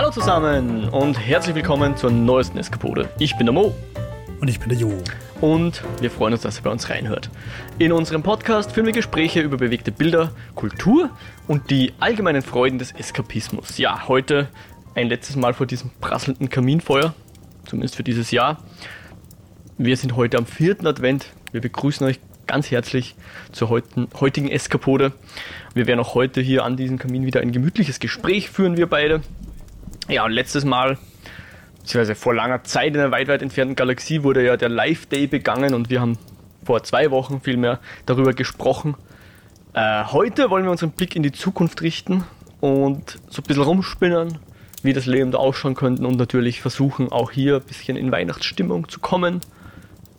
Hallo zusammen und herzlich willkommen zur neuesten Eskapode. Ich bin der Mo. Und ich bin der Jo. Und wir freuen uns, dass ihr bei uns reinhört. In unserem Podcast führen wir Gespräche über bewegte Bilder, Kultur und die allgemeinen Freuden des Eskapismus. Ja, heute ein letztes Mal vor diesem prasselnden Kaminfeuer, zumindest für dieses Jahr. Wir sind heute am vierten Advent. Wir begrüßen euch ganz herzlich zur heutigen Eskapode. Wir werden auch heute hier an diesem Kamin wieder ein gemütliches Gespräch führen, wir beide. Ja, und letztes Mal, beziehungsweise vor langer Zeit in einer weit, weit entfernten Galaxie, wurde ja der Live Day begangen und wir haben vor zwei Wochen vielmehr darüber gesprochen. Äh, heute wollen wir unseren Blick in die Zukunft richten und so ein bisschen rumspinnen, wie das Leben da ausschauen könnte und natürlich versuchen, auch hier ein bisschen in Weihnachtsstimmung zu kommen.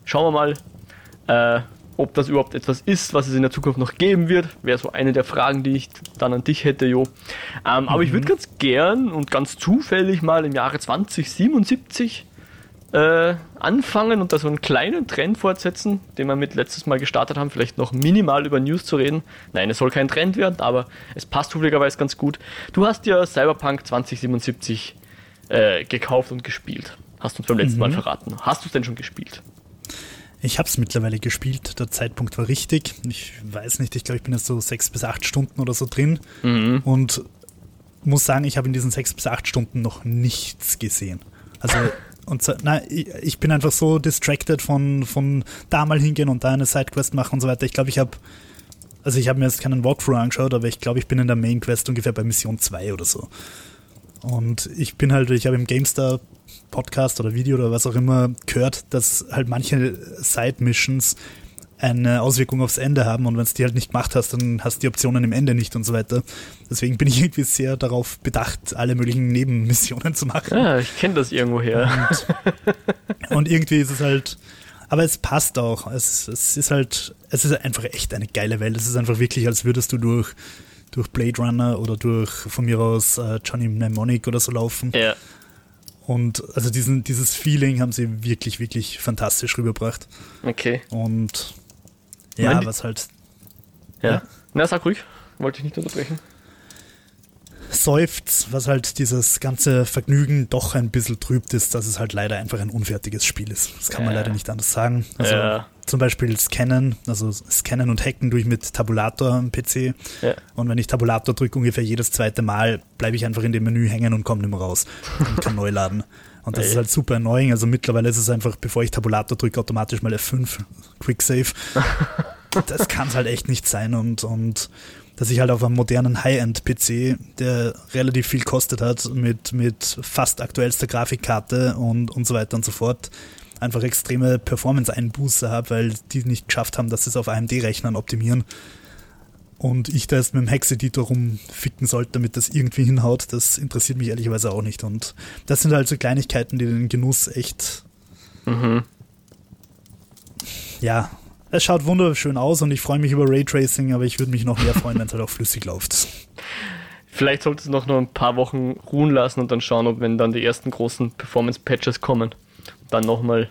Schauen wir mal, äh, ob das überhaupt etwas ist, was es in der Zukunft noch geben wird. Wäre so eine der Fragen, die ich dann an dich hätte, Jo. Ähm, mhm. Aber ich würde mhm. ganz gern und ganz zufällig mal im Jahre 2077 äh, anfangen und da so einen kleinen Trend fortsetzen, den wir mit letztes Mal gestartet haben, vielleicht noch minimal über News zu reden. Nein, es soll kein Trend werden, aber es passt zufälligerweise ganz gut. Du hast ja Cyberpunk 2077 äh, gekauft und gespielt. Hast du uns beim letzten mhm. Mal verraten. Hast du es denn schon gespielt? Ich habe es mittlerweile gespielt. Der Zeitpunkt war richtig. Ich weiß nicht, ich glaube, ich bin jetzt so sechs bis acht Stunden oder so drin. Mhm. Und muss sagen, ich habe in diesen sechs bis acht Stunden noch nichts gesehen. Also, und na, ich bin einfach so distracted von, von da mal hingehen und da eine Sidequest machen und so weiter. Ich glaube, ich habe, also ich habe mir jetzt keinen Walkthrough angeschaut, aber ich glaube, ich bin in der Main Quest ungefähr bei Mission 2 oder so. Und ich bin halt, ich habe im GameStar Podcast oder Video oder was auch immer gehört, dass halt manche Side-Missions eine Auswirkung aufs Ende haben und wenn es die halt nicht gemacht hast, dann hast du die Optionen im Ende nicht und so weiter. Deswegen bin ich irgendwie sehr darauf bedacht, alle möglichen Nebenmissionen zu machen. Ja, ich kenne das irgendwo her. Und, und, irgendwie ist es halt, aber es passt auch. Es, es ist halt, es ist einfach echt eine geile Welt. Es ist einfach wirklich, als würdest du durch, durch Blade Runner oder durch von mir aus äh, Johnny Mnemonic oder so laufen. Ja. Und also diesen, dieses Feeling haben sie wirklich, wirklich fantastisch rübergebracht. Okay. Und ja, was halt. Ja. ja. Na, sag ruhig. Wollte ich nicht unterbrechen. Seufzt, was halt dieses ganze Vergnügen doch ein bisschen trübt, ist, dass es halt leider einfach ein unfertiges Spiel ist. Das kann man leider nicht anders sagen. Also ja. zum Beispiel Scannen, also Scannen und Hacken durch mit Tabulator am PC. Ja. Und wenn ich Tabulator drücke, ungefähr jedes zweite Mal, bleibe ich einfach in dem Menü hängen und komme nicht mehr raus und kann neu laden. Und das ist halt super annoying. Also mittlerweile ist es einfach, bevor ich Tabulator drücke, automatisch mal F5, Quick Save. das kann es halt echt nicht sein. Und, und dass ich halt auf einem modernen High-End-PC, der relativ viel kostet hat, mit, mit fast aktuellster Grafikkarte und, und so weiter und so fort, einfach extreme Performance-Einbuße habe, weil die nicht geschafft haben, dass sie es auf AMD-Rechnern optimieren. Und ich da jetzt mit dem Hex-Editor rumficken sollte, damit das irgendwie hinhaut, das interessiert mich ehrlicherweise auch nicht. Und das sind halt so Kleinigkeiten, die den Genuss echt mhm. ja, es schaut wunderschön aus und ich freue mich über Raytracing, aber ich würde mich noch mehr freuen, wenn es halt auch flüssig läuft. Vielleicht sollte es noch nur ein paar Wochen ruhen lassen und dann schauen, ob wenn dann die ersten großen Performance-Patches kommen, dann nochmal.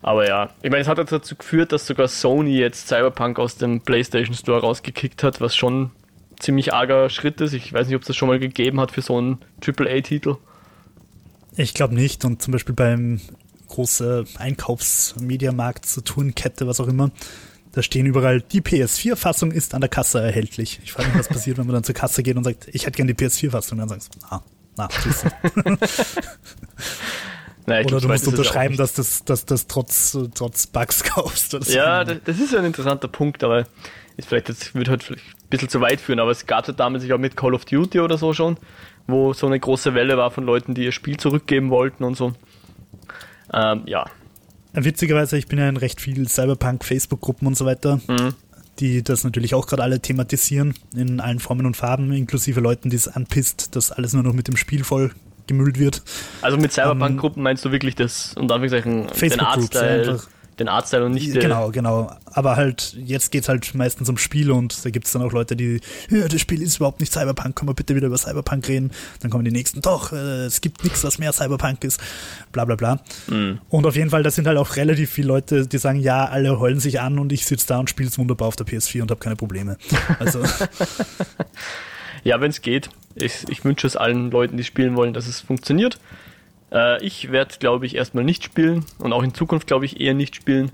Aber ja, ich meine, es hat dazu geführt, dass sogar Sony jetzt Cyberpunk aus dem PlayStation Store rausgekickt hat, was schon ziemlich arger Schritt ist. Ich weiß nicht, ob es das schon mal gegeben hat für so einen AAA-Titel. Ich glaube nicht. Und zum Beispiel beim große Einkaufsmediamarkt, Saturn-Kette, was auch immer. Da stehen überall, die PS4-Fassung ist an der Kasse erhältlich. Ich frage mich, was passiert, wenn man dann zur Kasse geht und sagt, ich hätte gerne die PS4-Fassung. Dann sagst du, ah, na, tschüss. naja, Oder du musst unterschreiben, dass das, dass das trotz, trotz Bugs kaufst. ja, das, das ist ein interessanter Punkt, aber ist vielleicht jetzt, wird halt vielleicht ein bisschen zu weit führen, aber es gab ja damals auch mit Call of Duty oder so schon, wo so eine große Welle war von Leuten, die ihr Spiel zurückgeben wollten und so. Ähm, ja. Witzigerweise, ich bin ja in recht viel Cyberpunk-Facebook-Gruppen und so weiter, mhm. die das natürlich auch gerade alle thematisieren, in allen Formen und Farben, inklusive Leuten, die es anpisst, dass alles nur noch mit dem Spiel voll gemüllt wird. Also mit Cyberpunk-Gruppen meinst du wirklich das, und Anführungszeichen, den Artstyle? Den Artstyle und nicht Genau, genau. Aber halt, jetzt geht es halt meistens um Spiele und da gibt es dann auch Leute, die, ja, das Spiel ist überhaupt nicht Cyberpunk, können wir bitte wieder über Cyberpunk reden? Dann kommen die nächsten, doch, äh, es gibt nichts, was mehr Cyberpunk ist, bla bla bla. Mhm. Und auf jeden Fall, da sind halt auch relativ viele Leute, die sagen, ja, alle heulen sich an und ich sitze da und spiele es wunderbar auf der PS4 und habe keine Probleme. Also. ja, wenn es geht. Ich, ich wünsche es allen Leuten, die spielen wollen, dass es funktioniert. Äh, ich werde, glaube ich, erstmal nicht spielen und auch in Zukunft, glaube ich, eher nicht spielen.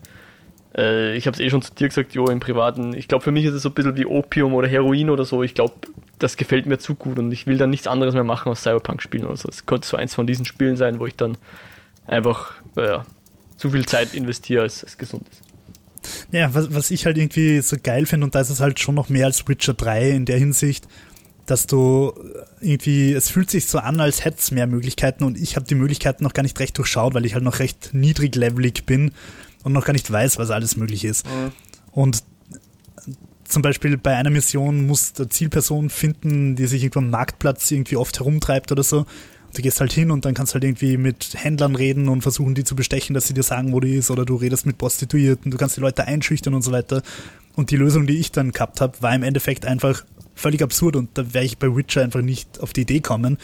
Äh, ich habe es eh schon zu dir gesagt, Jo, im Privaten. Ich glaube, für mich ist es so ein bisschen wie Opium oder Heroin oder so. Ich glaube, das gefällt mir zu gut und ich will dann nichts anderes mehr machen als Cyberpunk spielen oder so. Es könnte so eins von diesen Spielen sein, wo ich dann einfach äh, zu viel Zeit investiere, als es gesund ist. Ja, was, was ich halt irgendwie so geil finde, und da ist es halt schon noch mehr als Witcher 3 in der Hinsicht, dass du irgendwie, es fühlt sich so an, als hätte es mehr Möglichkeiten und ich habe die Möglichkeiten noch gar nicht recht durchschaut, weil ich halt noch recht niedriglevelig bin und noch gar nicht weiß, was alles möglich ist. Mhm. Und zum Beispiel bei einer Mission muss der Zielperson finden, die sich irgendwo am Marktplatz irgendwie oft herumtreibt oder so. Du gehst halt hin und dann kannst halt irgendwie mit Händlern reden und versuchen, die zu bestechen, dass sie dir sagen, wo die ist, oder du redest mit Prostituierten, du kannst die Leute einschüchtern und so weiter. Und die Lösung, die ich dann gehabt habe, war im Endeffekt einfach völlig absurd und da wäre ich bei Witcher einfach nicht auf die Idee kommen,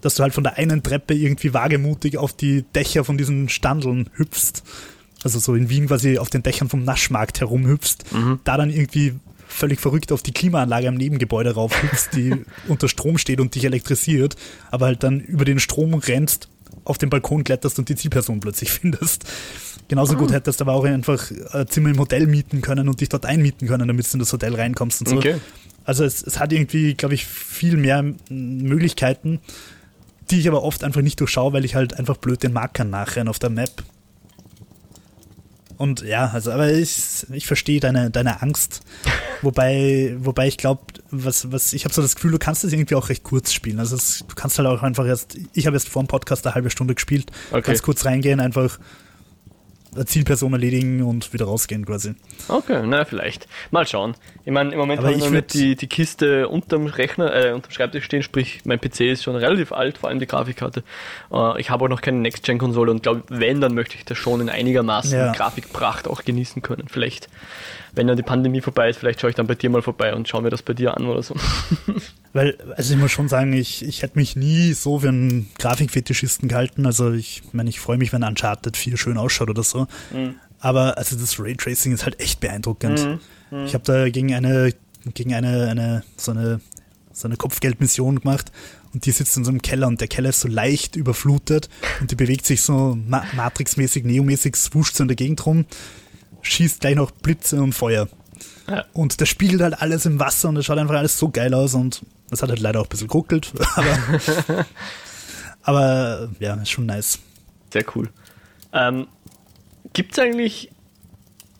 dass du halt von der einen Treppe irgendwie wagemutig auf die Dächer von diesen Standeln hüpfst. Also so in Wien quasi auf den Dächern vom Naschmarkt herumhüpfst, mhm. da dann irgendwie völlig verrückt auf die Klimaanlage am Nebengebäude raufhüpfst, die unter Strom steht und dich elektrisiert, aber halt dann über den Strom rennst, auf den Balkon kletterst und die Zielperson plötzlich findest. Genauso gut ah. hättest du aber auch einfach ein Zimmer im Hotel mieten können und dich dort einmieten können, damit du in das Hotel reinkommst und so. Okay. Also es, es hat irgendwie, glaube ich, viel mehr Möglichkeiten, die ich aber oft einfach nicht durchschaue, weil ich halt einfach blöd den Markern nachrenne auf der Map. Und ja, also, aber ich, ich verstehe deine, deine Angst. Wobei, wobei ich glaube, was, was, ich habe so das Gefühl, du kannst das irgendwie auch recht kurz spielen. Also es, du kannst halt auch einfach erst, ich habe jetzt vor dem Podcast eine halbe Stunde gespielt, okay. kannst kurz reingehen, einfach Zielperson erledigen und wieder rausgehen quasi. Okay, na vielleicht. Mal schauen. Ich meine, im Moment habe ich noch die, die Kiste unterm Rechner, äh, unterm Schreibtisch stehen, sprich, mein PC ist schon relativ alt, vor allem die Grafikkarte. Äh, ich habe auch noch keine Next-Gen-Konsole und glaube, wenn, dann möchte ich das schon in einigermaßen ja. Grafikpracht auch genießen können. Vielleicht wenn dann die Pandemie vorbei ist, vielleicht schaue ich dann bei dir mal vorbei und schaue mir das bei dir an oder so. Weil, also ich muss schon sagen, ich, ich hätte mich nie so für einen Grafikfetischisten gehalten. Also ich meine, ich freue mich, wenn Uncharted 4 schön ausschaut oder so. Mhm. Aber also das Raytracing ist halt echt beeindruckend. Mhm. Mhm. Ich habe da gegen eine, gegen eine, eine, so eine, so eine Kopfgeldmission gemacht und die sitzt in so einem Keller und der Keller ist so leicht überflutet und die bewegt sich so ma Matrix-mäßig, Neo-mäßig, swuscht so in der Gegend rum schießt gleich noch Blitze und Feuer. Ja. Und das spiegelt halt alles im Wasser und das schaut einfach alles so geil aus und das hat halt leider auch ein bisschen geruckelt. Aber, aber ja, ist schon nice. Sehr cool. Ähm, Gibt es eigentlich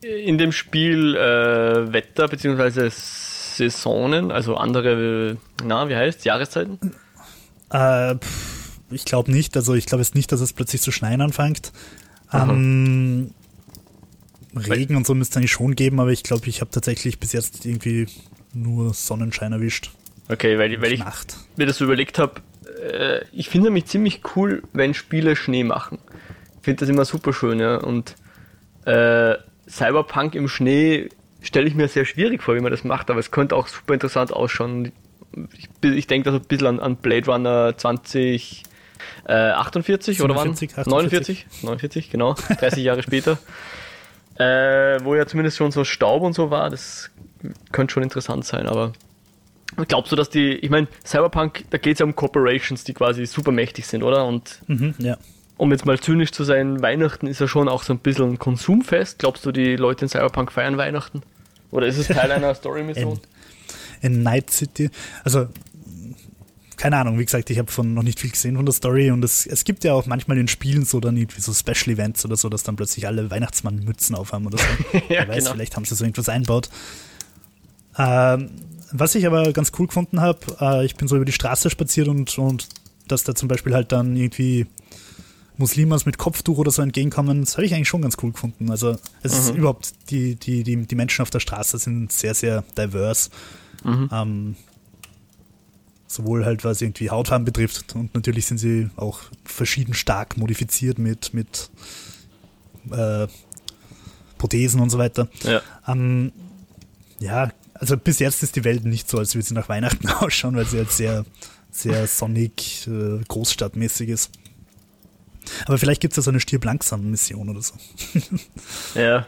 in dem Spiel äh, Wetter bzw. Saisonen, also andere, na, wie heißt Jahreszeiten? Äh, ich glaube nicht. Also ich glaube jetzt nicht, dass es plötzlich zu schneien anfängt. Ähm, Regen und so müsste es eigentlich schon geben, aber ich glaube, ich habe tatsächlich bis jetzt irgendwie nur Sonnenschein erwischt. Okay, weil, weil ich Nacht. mir das so überlegt habe, äh, ich finde mich ziemlich cool, wenn Spiele Schnee machen. Ich finde das immer super schön, ja. Und äh, Cyberpunk im Schnee stelle ich mir sehr schwierig vor, wie man das macht, aber es könnte auch super interessant ausschauen. Ich, ich denke da so ein bisschen an, an Blade Runner 20. Äh, 48 oder wann? 49? 49, genau. 30 Jahre später. Äh, wo ja zumindest schon so Staub und so war. Das könnte schon interessant sein, aber glaubst du, dass die, ich meine, Cyberpunk, da geht es ja um Corporations, die quasi super mächtig sind, oder? Und mhm, ja. Um jetzt mal zynisch zu sein, Weihnachten ist ja schon auch so ein bisschen ein Konsumfest. Glaubst du, die Leute in Cyberpunk feiern Weihnachten? Oder ist es Teil einer Story-Mission? In, in Night City, also keine Ahnung, wie gesagt, ich habe von noch nicht viel gesehen von der Story und es, es gibt ja auch manchmal in Spielen so dann irgendwie so Special Events oder so, dass dann plötzlich alle Weihnachtsmann-Mützen aufhaben oder so. ja, Wer weiß, genau. vielleicht haben sie so irgendwas einbaut. Ähm, was ich aber ganz cool gefunden habe, äh, ich bin so über die Straße spaziert und, und dass da zum Beispiel halt dann irgendwie Muslimas mit Kopftuch oder so entgegenkommen, das habe ich eigentlich schon ganz cool gefunden. Also es mhm. ist überhaupt, die, die, die, die Menschen auf der Straße sind sehr, sehr diverse. Mhm. Ähm, Sowohl halt was irgendwie Hautfarben betrifft und natürlich sind sie auch verschieden stark modifiziert mit, mit äh, Prothesen und so weiter. Ja. Ähm, ja, also bis jetzt ist die Welt nicht so, als würde sie nach Weihnachten ausschauen, weil sie halt sehr, sehr sonnig, äh, großstadtmäßig ist. Aber vielleicht gibt es ja so eine Stirb langsam Mission oder so. ja,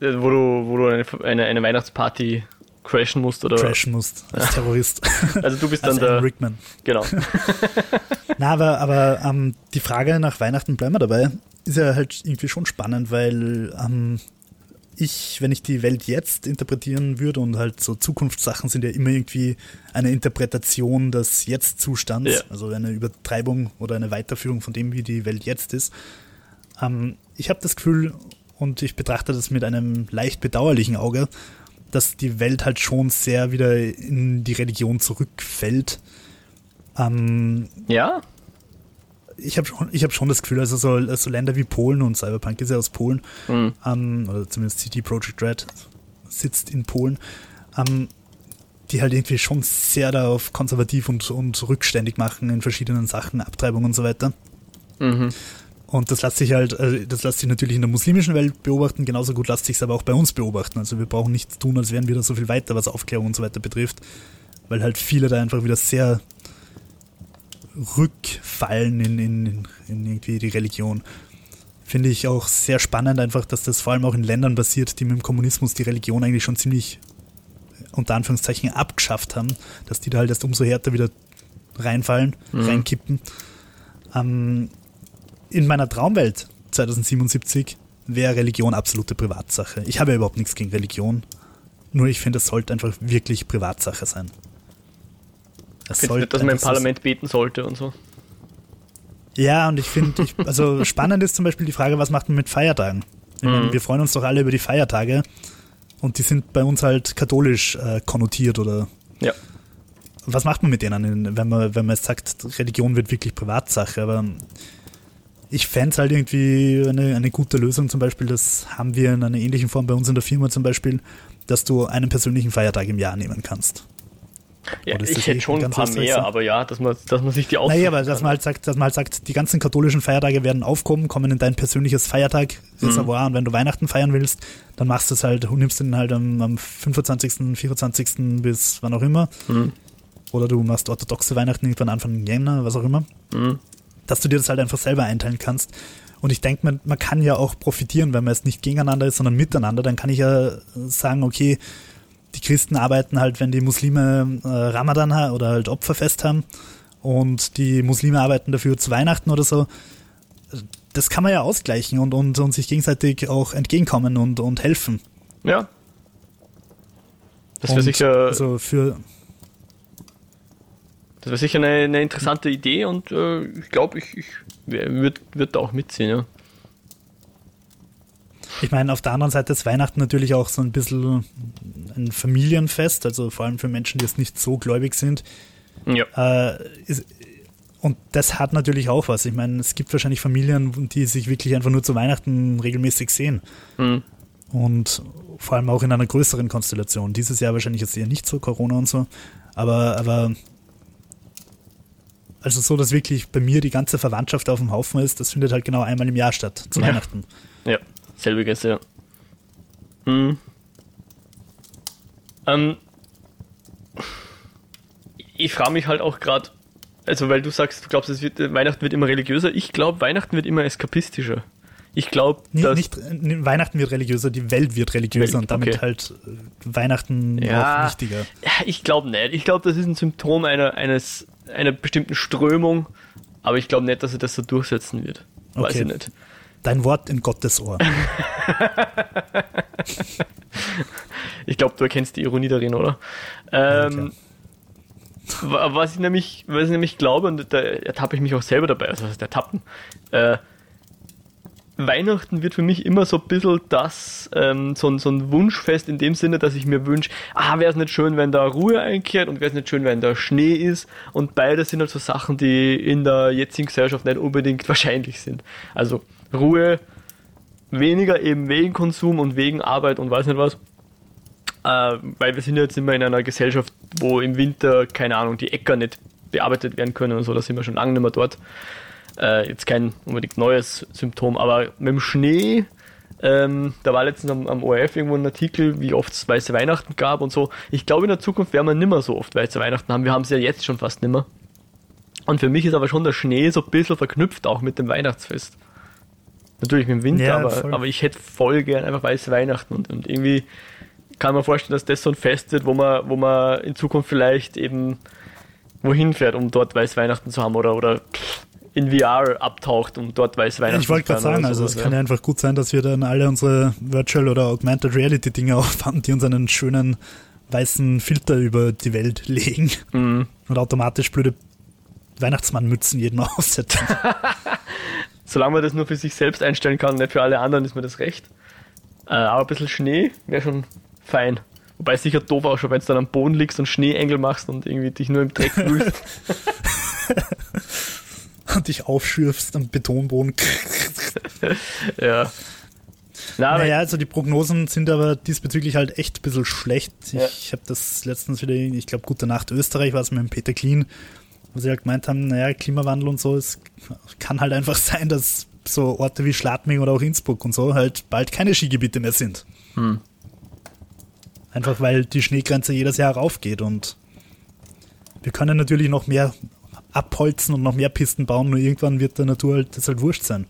wo du, wo du eine, eine, eine Weihnachtsparty crashen musst oder crashen musst als Terrorist. Also du bist dann der Rickman. Genau. Na, aber, aber ähm, die Frage nach Weihnachten bleiben wir dabei. Ist ja halt irgendwie schon spannend, weil ähm, ich, wenn ich die Welt jetzt interpretieren würde und halt so Zukunftssachen sind ja immer irgendwie eine Interpretation des Jetzt-Zustands, ja. also eine Übertreibung oder eine Weiterführung von dem, wie die Welt jetzt ist. Ähm, ich habe das Gefühl, und ich betrachte das mit einem leicht bedauerlichen Auge, dass die Welt halt schon sehr wieder in die Religion zurückfällt. Ähm, ja? Ich habe schon, hab schon das Gefühl, also so, so, Länder wie Polen und Cyberpunk ist ja aus Polen, mhm. ähm, oder zumindest CD Projekt Red sitzt in Polen, ähm, die halt irgendwie schon sehr darauf konservativ und, und rückständig machen in verschiedenen Sachen, Abtreibung und so weiter. Mhm. Und das lässt sich halt, also das lässt sich natürlich in der muslimischen Welt beobachten, genauso gut lässt sich es aber auch bei uns beobachten. Also wir brauchen nichts tun, als wären wir da so viel weiter, was Aufklärung und so weiter betrifft, weil halt viele da einfach wieder sehr rückfallen in, in, in irgendwie die Religion. Finde ich auch sehr spannend einfach, dass das vor allem auch in Ländern passiert, die mit dem Kommunismus die Religion eigentlich schon ziemlich unter Anführungszeichen abgeschafft haben, dass die da halt erst umso härter wieder reinfallen, mhm. reinkippen. Ähm, in meiner Traumwelt 2077 wäre Religion absolute Privatsache. Ich habe ja überhaupt nichts gegen Religion. Nur ich finde, es sollte einfach wirklich Privatsache sein. Es sollte nicht, dass man im Parlament beten sollte und so. Ja, und ich finde, also spannend ist zum Beispiel die Frage, was macht man mit Feiertagen? Mhm. Meine, wir freuen uns doch alle über die Feiertage und die sind bei uns halt katholisch äh, konnotiert oder. Ja. Was macht man mit denen, wenn man, wenn man jetzt sagt, Religion wird wirklich Privatsache? Aber ich fände es halt irgendwie eine, eine gute Lösung, zum Beispiel, das haben wir in einer ähnlichen Form bei uns in der Firma zum Beispiel, dass du einen persönlichen Feiertag im Jahr nehmen kannst. Ja, ich hätte schon ein paar mehr, aber ja, dass man, dass man sich die aussuchen Naja, aber dass man, halt sagt, dass man halt sagt, die ganzen katholischen Feiertage werden aufkommen, kommen in dein persönliches Feiertag-Reservoir mhm. und wenn du Weihnachten feiern willst, dann machst du es halt, nimmst den halt am, am 25., 24. bis wann auch immer. Mhm. Oder du machst orthodoxe Weihnachten irgendwann Anfang Jänner, was auch immer. Mhm dass du dir das halt einfach selber einteilen kannst. Und ich denke, man, man kann ja auch profitieren, wenn man jetzt nicht gegeneinander ist, sondern miteinander. Dann kann ich ja sagen, okay, die Christen arbeiten halt, wenn die Muslime äh, Ramadan oder halt Opferfest haben und die Muslime arbeiten dafür zu Weihnachten oder so. Das kann man ja ausgleichen und, und, und sich gegenseitig auch entgegenkommen und, und helfen. Ja. Das wäre sicher. Also für, das wäre sicher eine, eine, interessante Idee und äh, ich glaube, ich, ich würde würd da auch mitziehen, ja. Ich meine, auf der anderen Seite ist Weihnachten natürlich auch so ein bisschen ein Familienfest, also vor allem für Menschen, die jetzt nicht so gläubig sind. Ja. Äh, ist, und das hat natürlich auch was. Ich meine, es gibt wahrscheinlich Familien, die sich wirklich einfach nur zu Weihnachten regelmäßig sehen. Mhm. Und vor allem auch in einer größeren Konstellation. Dieses Jahr wahrscheinlich jetzt eher nicht so, Corona und so. Aber, aber also so, dass wirklich bei mir die ganze Verwandtschaft auf dem Haufen ist, das findet halt genau einmal im Jahr statt, zu ja. Weihnachten. Ja, selbiges, ja. Hm. Ähm, ich frage mich halt auch gerade, also weil du sagst, du glaubst, es wird, Weihnachten wird immer religiöser. Ich glaube, Weihnachten wird immer eskapistischer. Ich glaube, dass. Nicht, nicht, Weihnachten wird religiöser, die Welt wird religiöser Welt, und damit okay. halt äh, Weihnachten ja, auch wichtiger. Ja, ich glaube nicht. Ich glaube, das ist ein Symptom einer, eines einer bestimmten Strömung, aber ich glaube nicht, dass er das so durchsetzen wird. Weiß okay. ich nicht. Dein Wort in Gottes Ohr. ich glaube, du erkennst die Ironie darin, oder? Ähm, ja, was ich nämlich, was ich nämlich glaube, und da ertappe ich mich auch selber dabei, also was heißt ertappen, äh, Weihnachten wird für mich immer so ein bisschen das, ähm, so, ein, so ein Wunschfest in dem Sinne, dass ich mir wünsche, ah, wäre es nicht schön, wenn da Ruhe einkehrt und wäre es nicht schön, wenn da Schnee ist und beides sind halt so Sachen, die in der jetzigen Gesellschaft nicht unbedingt wahrscheinlich sind. Also Ruhe, weniger eben wegen Konsum und wegen Arbeit und weiß nicht was. Äh, weil wir sind jetzt immer in einer Gesellschaft, wo im Winter, keine Ahnung, die Äcker nicht bearbeitet werden können und so, da sind wir schon lange nicht mehr dort. Äh, jetzt kein unbedingt neues Symptom, aber mit dem Schnee, ähm, da war letztens am, am ORF irgendwo ein Artikel, wie oft es weiße Weihnachten gab und so. Ich glaube, in der Zukunft werden wir nimmer so oft weiße Weihnachten haben. Wir haben es ja jetzt schon fast nimmer. Und für mich ist aber schon der Schnee so ein bisschen verknüpft auch mit dem Weihnachtsfest. Natürlich mit dem Winter, ja, aber, aber ich hätte voll gern einfach weiße Weihnachten und, und irgendwie kann man vorstellen, dass das so ein Fest wird, wo man, wo man in Zukunft vielleicht eben wohin fährt, um dort weiß Weihnachten zu haben oder, oder in VR abtaucht, um dort weiß Weihnachten Ich wollte gerade sagen, also es kann ja einfach gut sein, dass wir dann alle unsere Virtual oder Augmented Reality Dinge aufhaben, die uns einen schönen weißen Filter über die Welt legen mhm. und automatisch blöde Weihnachtsmannmützen jedem aufsetzen. Solange man das nur für sich selbst einstellen kann, nicht für alle anderen, ist mir das recht. Äh, aber ein bisschen Schnee wäre schon fein. Wobei es sicher doof ausschaut, wenn du dann am Boden liegst und Schneeengel machst und irgendwie dich nur im Dreck fühlst. und dich aufschürfst am Betonboden. ja. Na, naja, also die Prognosen sind aber diesbezüglich halt echt ein bisschen schlecht. Ja. Ich habe das letztens wieder, ich glaube, Gute Nacht Österreich war es mit dem Peter Klein, wo sie halt gemeint haben, naja, Klimawandel und so, es kann halt einfach sein, dass so Orte wie Schladming oder auch Innsbruck und so halt bald keine Skigebiete mehr sind. Hm. Einfach weil die Schneegrenze jedes Jahr raufgeht und wir können natürlich noch mehr abholzen und noch mehr Pisten bauen, nur irgendwann wird der Natur halt das halt wurscht sein.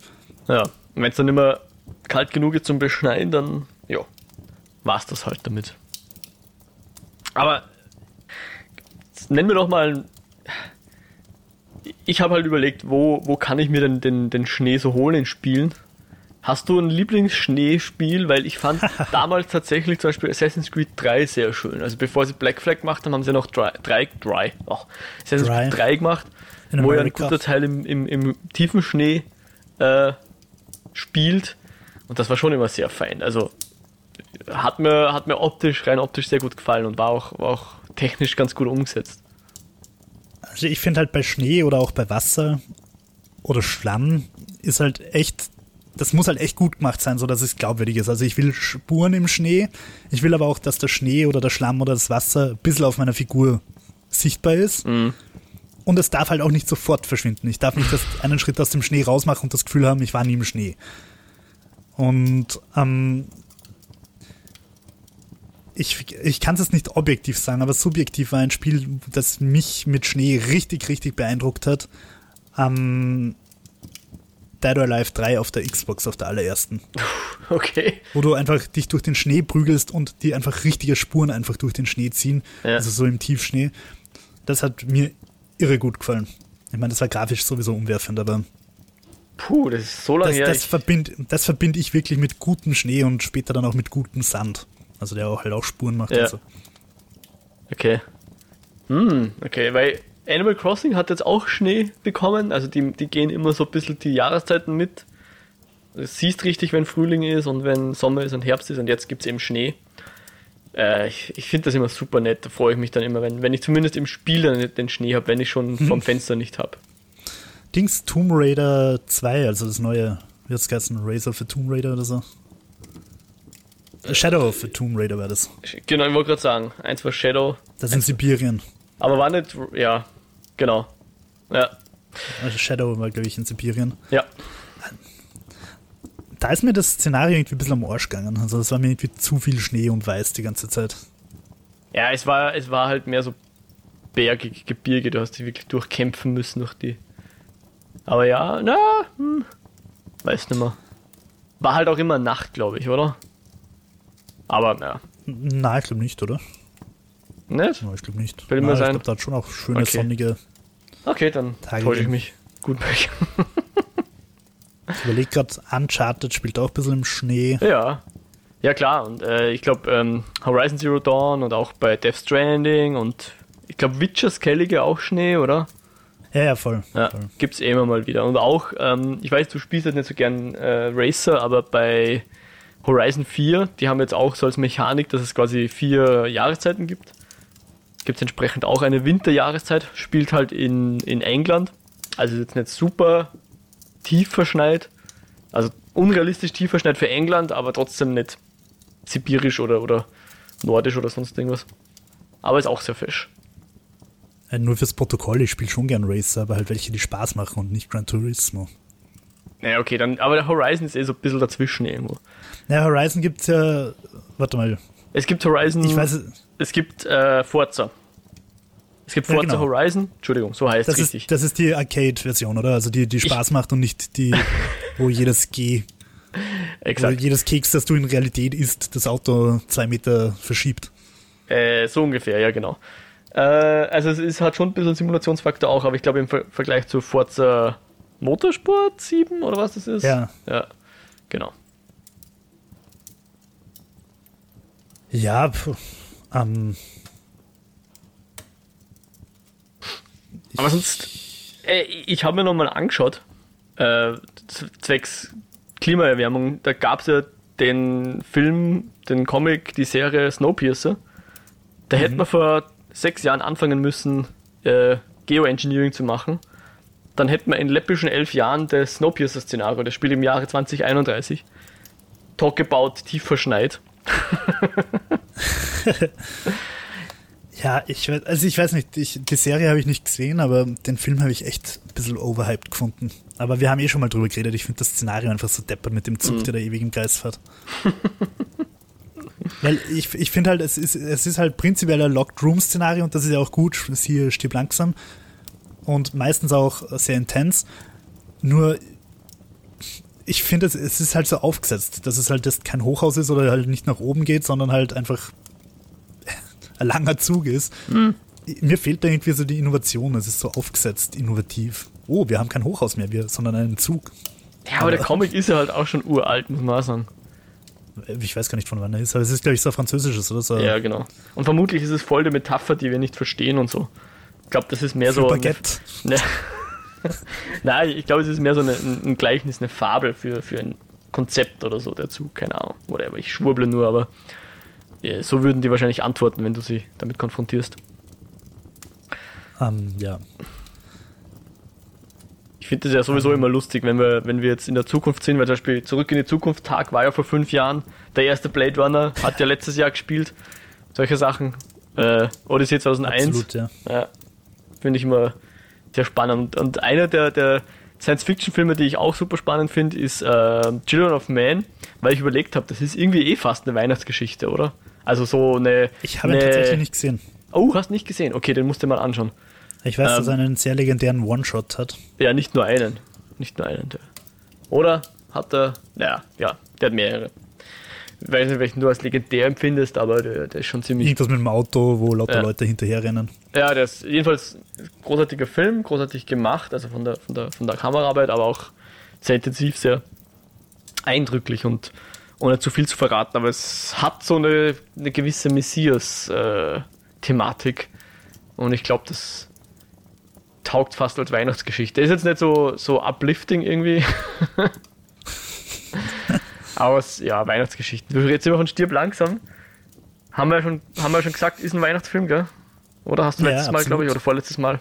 Ja, wenn es dann immer kalt genug ist zum Beschneien, dann ja, war es das halt damit. Aber nennen wir doch mal. Ich habe halt überlegt, wo, wo kann ich mir denn den, den Schnee so holen in Spielen? Hast du ein Lieblingsschneespiel? Weil ich fand damals tatsächlich zum Beispiel Assassin's Creed 3 sehr schön. Also bevor sie Black Flag gemacht haben, haben sie noch Dry, Dry, Dry oh, Assassin's. Creed 3 gemacht, in wo ja ein guter Teil im, im, im tiefen Schnee äh, spielt. Und das war schon immer sehr fein. Also hat mir, hat mir optisch, rein optisch sehr gut gefallen und war auch, war auch technisch ganz gut umgesetzt. Also ich finde halt bei Schnee oder auch bei Wasser oder Schlamm ist halt echt, das muss halt echt gut gemacht sein, so dass es glaubwürdig ist. Also ich will Spuren im Schnee, ich will aber auch, dass der Schnee oder der Schlamm oder das Wasser ein bisschen auf meiner Figur sichtbar ist. Mhm. Und es darf halt auch nicht sofort verschwinden. Ich darf nicht einen Schritt aus dem Schnee rausmachen und das Gefühl haben, ich war nie im Schnee. Und ähm, ich, ich kann es nicht objektiv sagen, aber subjektiv war ein Spiel, das mich mit Schnee richtig, richtig beeindruckt hat. Ähm, Dead or Alive 3 auf der Xbox, auf der allerersten. Okay. Wo du einfach dich durch den Schnee prügelst und die einfach richtige Spuren einfach durch den Schnee ziehen. Ja. Also so im Tiefschnee. Das hat mir irre gut gefallen. Ich meine, das war grafisch sowieso umwerfend, aber Puh, das ist so lange das, her. Das verbinde das verbind ich wirklich mit gutem Schnee und später dann auch mit gutem Sand. Also der auch halt auch Spuren macht. Ja. So. Okay. Hm, okay, weil Animal Crossing hat jetzt auch Schnee bekommen. Also die, die gehen immer so ein bisschen die Jahreszeiten mit. Du siehst richtig, wenn Frühling ist und wenn Sommer ist und Herbst ist und jetzt gibt es eben Schnee. Äh, ich ich finde das immer super nett. Da freue ich mich dann immer, wenn, wenn ich zumindest im Spiel dann den Schnee habe, wenn ich schon hm. vom Fenster nicht habe. Dings Tomb Raider 2, also das neue, wie hat es geheißen, Razor für Tomb Raider oder so? Shadow für Tomb Raider war das. Genau, ich wollte gerade sagen, eins war Shadow. Das in Sibirien. Aber war nicht, ja, genau. Ja. Also Shadow war, glaube ich, in Sibirien. Ja. Da ist mir das Szenario irgendwie ein bisschen am Arsch gegangen. Also es war mir irgendwie zu viel Schnee und Weiß die ganze Zeit. Ja, es war, es war halt mehr so bergig, Gebirge, du hast dich wirklich durchkämpfen müssen durch die aber ja, na, hm, weiß nicht mehr. War halt auch immer Nacht, glaube ich, oder? Aber ja. Nein, ich glaube nicht, oder? Nicht? Nein, ich glaube nicht. Will sein. Ich glaube, da hat schon auch schöne okay. sonnige. Okay, dann täusche ich mich. Gut weg. ich überlege gerade, Uncharted spielt auch ein bisschen im Schnee. Ja. Ja, klar. Und äh, ich glaube, ähm, Horizon Zero Dawn und auch bei Death Stranding und ich glaube, Witcher Skellige auch Schnee, oder? Ja, ja, voll. Ja, voll. Gibt's eh immer mal wieder. Und auch, ähm, ich weiß, du spielst halt nicht so gern äh, Racer, aber bei Horizon 4, die haben jetzt auch so als Mechanik, dass es quasi vier Jahreszeiten gibt. Gibt es entsprechend auch eine Winterjahreszeit, spielt halt in, in England. Also jetzt nicht super tief verschneit. Also unrealistisch tief verschneit für England, aber trotzdem nicht sibirisch oder, oder nordisch oder sonst irgendwas. Aber ist auch sehr fesch. Äh, nur fürs Protokoll, ich spiele schon gern Racer, aber halt welche, die Spaß machen und nicht Gran Turismo. Ja, okay, dann, aber der Horizon ist eh so ein bisschen dazwischen irgendwo. Ja, Horizon gibt's ja, warte mal. Es gibt Horizon, ich weiß, es gibt äh, Forza. Es gibt Forza ja, genau. Horizon, Entschuldigung, so heißt es richtig. Ist, das ist die Arcade-Version, oder? Also die, die Spaß ich, macht und nicht die, wo jedes G Exakt. Oder jedes Keks, das du in Realität isst, das Auto zwei Meter verschiebt. Äh, so ungefähr, ja, genau. Äh, also es ist, hat schon ein bisschen Simulationsfaktor auch, aber ich glaube im Ver Vergleich zu Forza Motorsport 7 oder was das ist. Ja. Ja, genau. Ja, ähm. Aber sonst, äh, ich habe mir nochmal angeschaut, äh, zwecks Klimaerwärmung, da gab es ja den Film, den Comic, die Serie Snowpiercer. Da mhm. hätte man vor sechs Jahren anfangen müssen, äh, Geoengineering zu machen. Dann hätten wir in läppischen elf Jahren das Snowpiercer-Szenario, das spielt im Jahre 2031. Talk about tief verschneit. ja, ich weiß, also ich weiß nicht, ich, die Serie habe ich nicht gesehen, aber den Film habe ich echt ein bisschen overhyped gefunden. Aber wir haben eh schon mal drüber geredet, ich finde das Szenario einfach so deppert mit dem Zug, mhm. der da ewig im Kreis fährt. Weil ich, ich finde halt, es ist, es ist halt prinzipiell ein Locked Room-Szenario und das ist ja auch gut, das hier stirbt langsam und meistens auch sehr intens. Nur ich finde, es, es ist halt so aufgesetzt, dass es halt das kein Hochhaus ist oder halt nicht nach oben geht, sondern halt einfach ein langer Zug ist. Mhm. Mir fehlt da irgendwie so die Innovation. Es ist so aufgesetzt, innovativ. Oh, wir haben kein Hochhaus mehr, wir, sondern einen Zug. Ja, aber, aber der Comic ist ja halt auch schon uralt, muss man sagen. Ich weiß gar nicht, von wann er ist, aber es ist, glaube ich, so französisches oder so. Ja, genau. Und vermutlich ist es voll die Metapher, die wir nicht verstehen und so. Ich glaube, das ist mehr Für so. Baguette. Eine, ne, Nein, ich glaube, es ist mehr so eine, ein Gleichnis, eine Fabel für, für ein Konzept oder so dazu. Keine Ahnung. Whatever. Ich schwurble nur, aber ja, so würden die wahrscheinlich antworten, wenn du sie damit konfrontierst. Um, ähm, ja. Ich finde das ja sowieso immer lustig, wenn wir, wenn wir jetzt in der Zukunft sind, weil zum Beispiel Zurück in die Zukunft Tag war ja vor fünf Jahren. Der erste Blade Runner hat ja letztes Jahr gespielt. Solche Sachen. Äh, Odyssey 2001. Absolut, ja. ja finde ich immer sehr spannend. Und einer der, der Science-Fiction-Filme, die ich auch super spannend finde, ist äh, Children of Man, weil ich überlegt habe, das ist irgendwie eh fast eine Weihnachtsgeschichte, oder? Also so eine. Ich habe ihn tatsächlich nicht gesehen. Oh, hast nicht gesehen? Okay, den musst du mal anschauen. Ich weiß, ähm, dass er einen sehr legendären One-Shot hat. Ja, nicht nur einen. Nicht nur einen. Oder hat er. Naja, ja, der hat mehrere. Ich weiß nicht, welchen du als legendär empfindest, aber der, der ist schon ziemlich. Irgendwas mit dem Auto, wo lauter ja. Leute hinterherrennen. Ja, der ist jedenfalls ein großartiger Film, großartig gemacht, also von der, von der, von der Kameraarbeit, aber auch sehr intensiv, sehr eindrücklich und ohne zu viel zu verraten, aber es hat so eine, eine gewisse Messias-Thematik. Äh, und ich glaube, das taugt fast als Weihnachtsgeschichte. Ist jetzt nicht so, so uplifting irgendwie. Aber ja, Weihnachtsgeschichten. Du redest immer von Stirb langsam. Haben wir schon, haben wir schon gesagt, ist ein Weihnachtsfilm, gell? Oder hast du ja, letztes Mal, glaube ich, oder vorletztes Mal?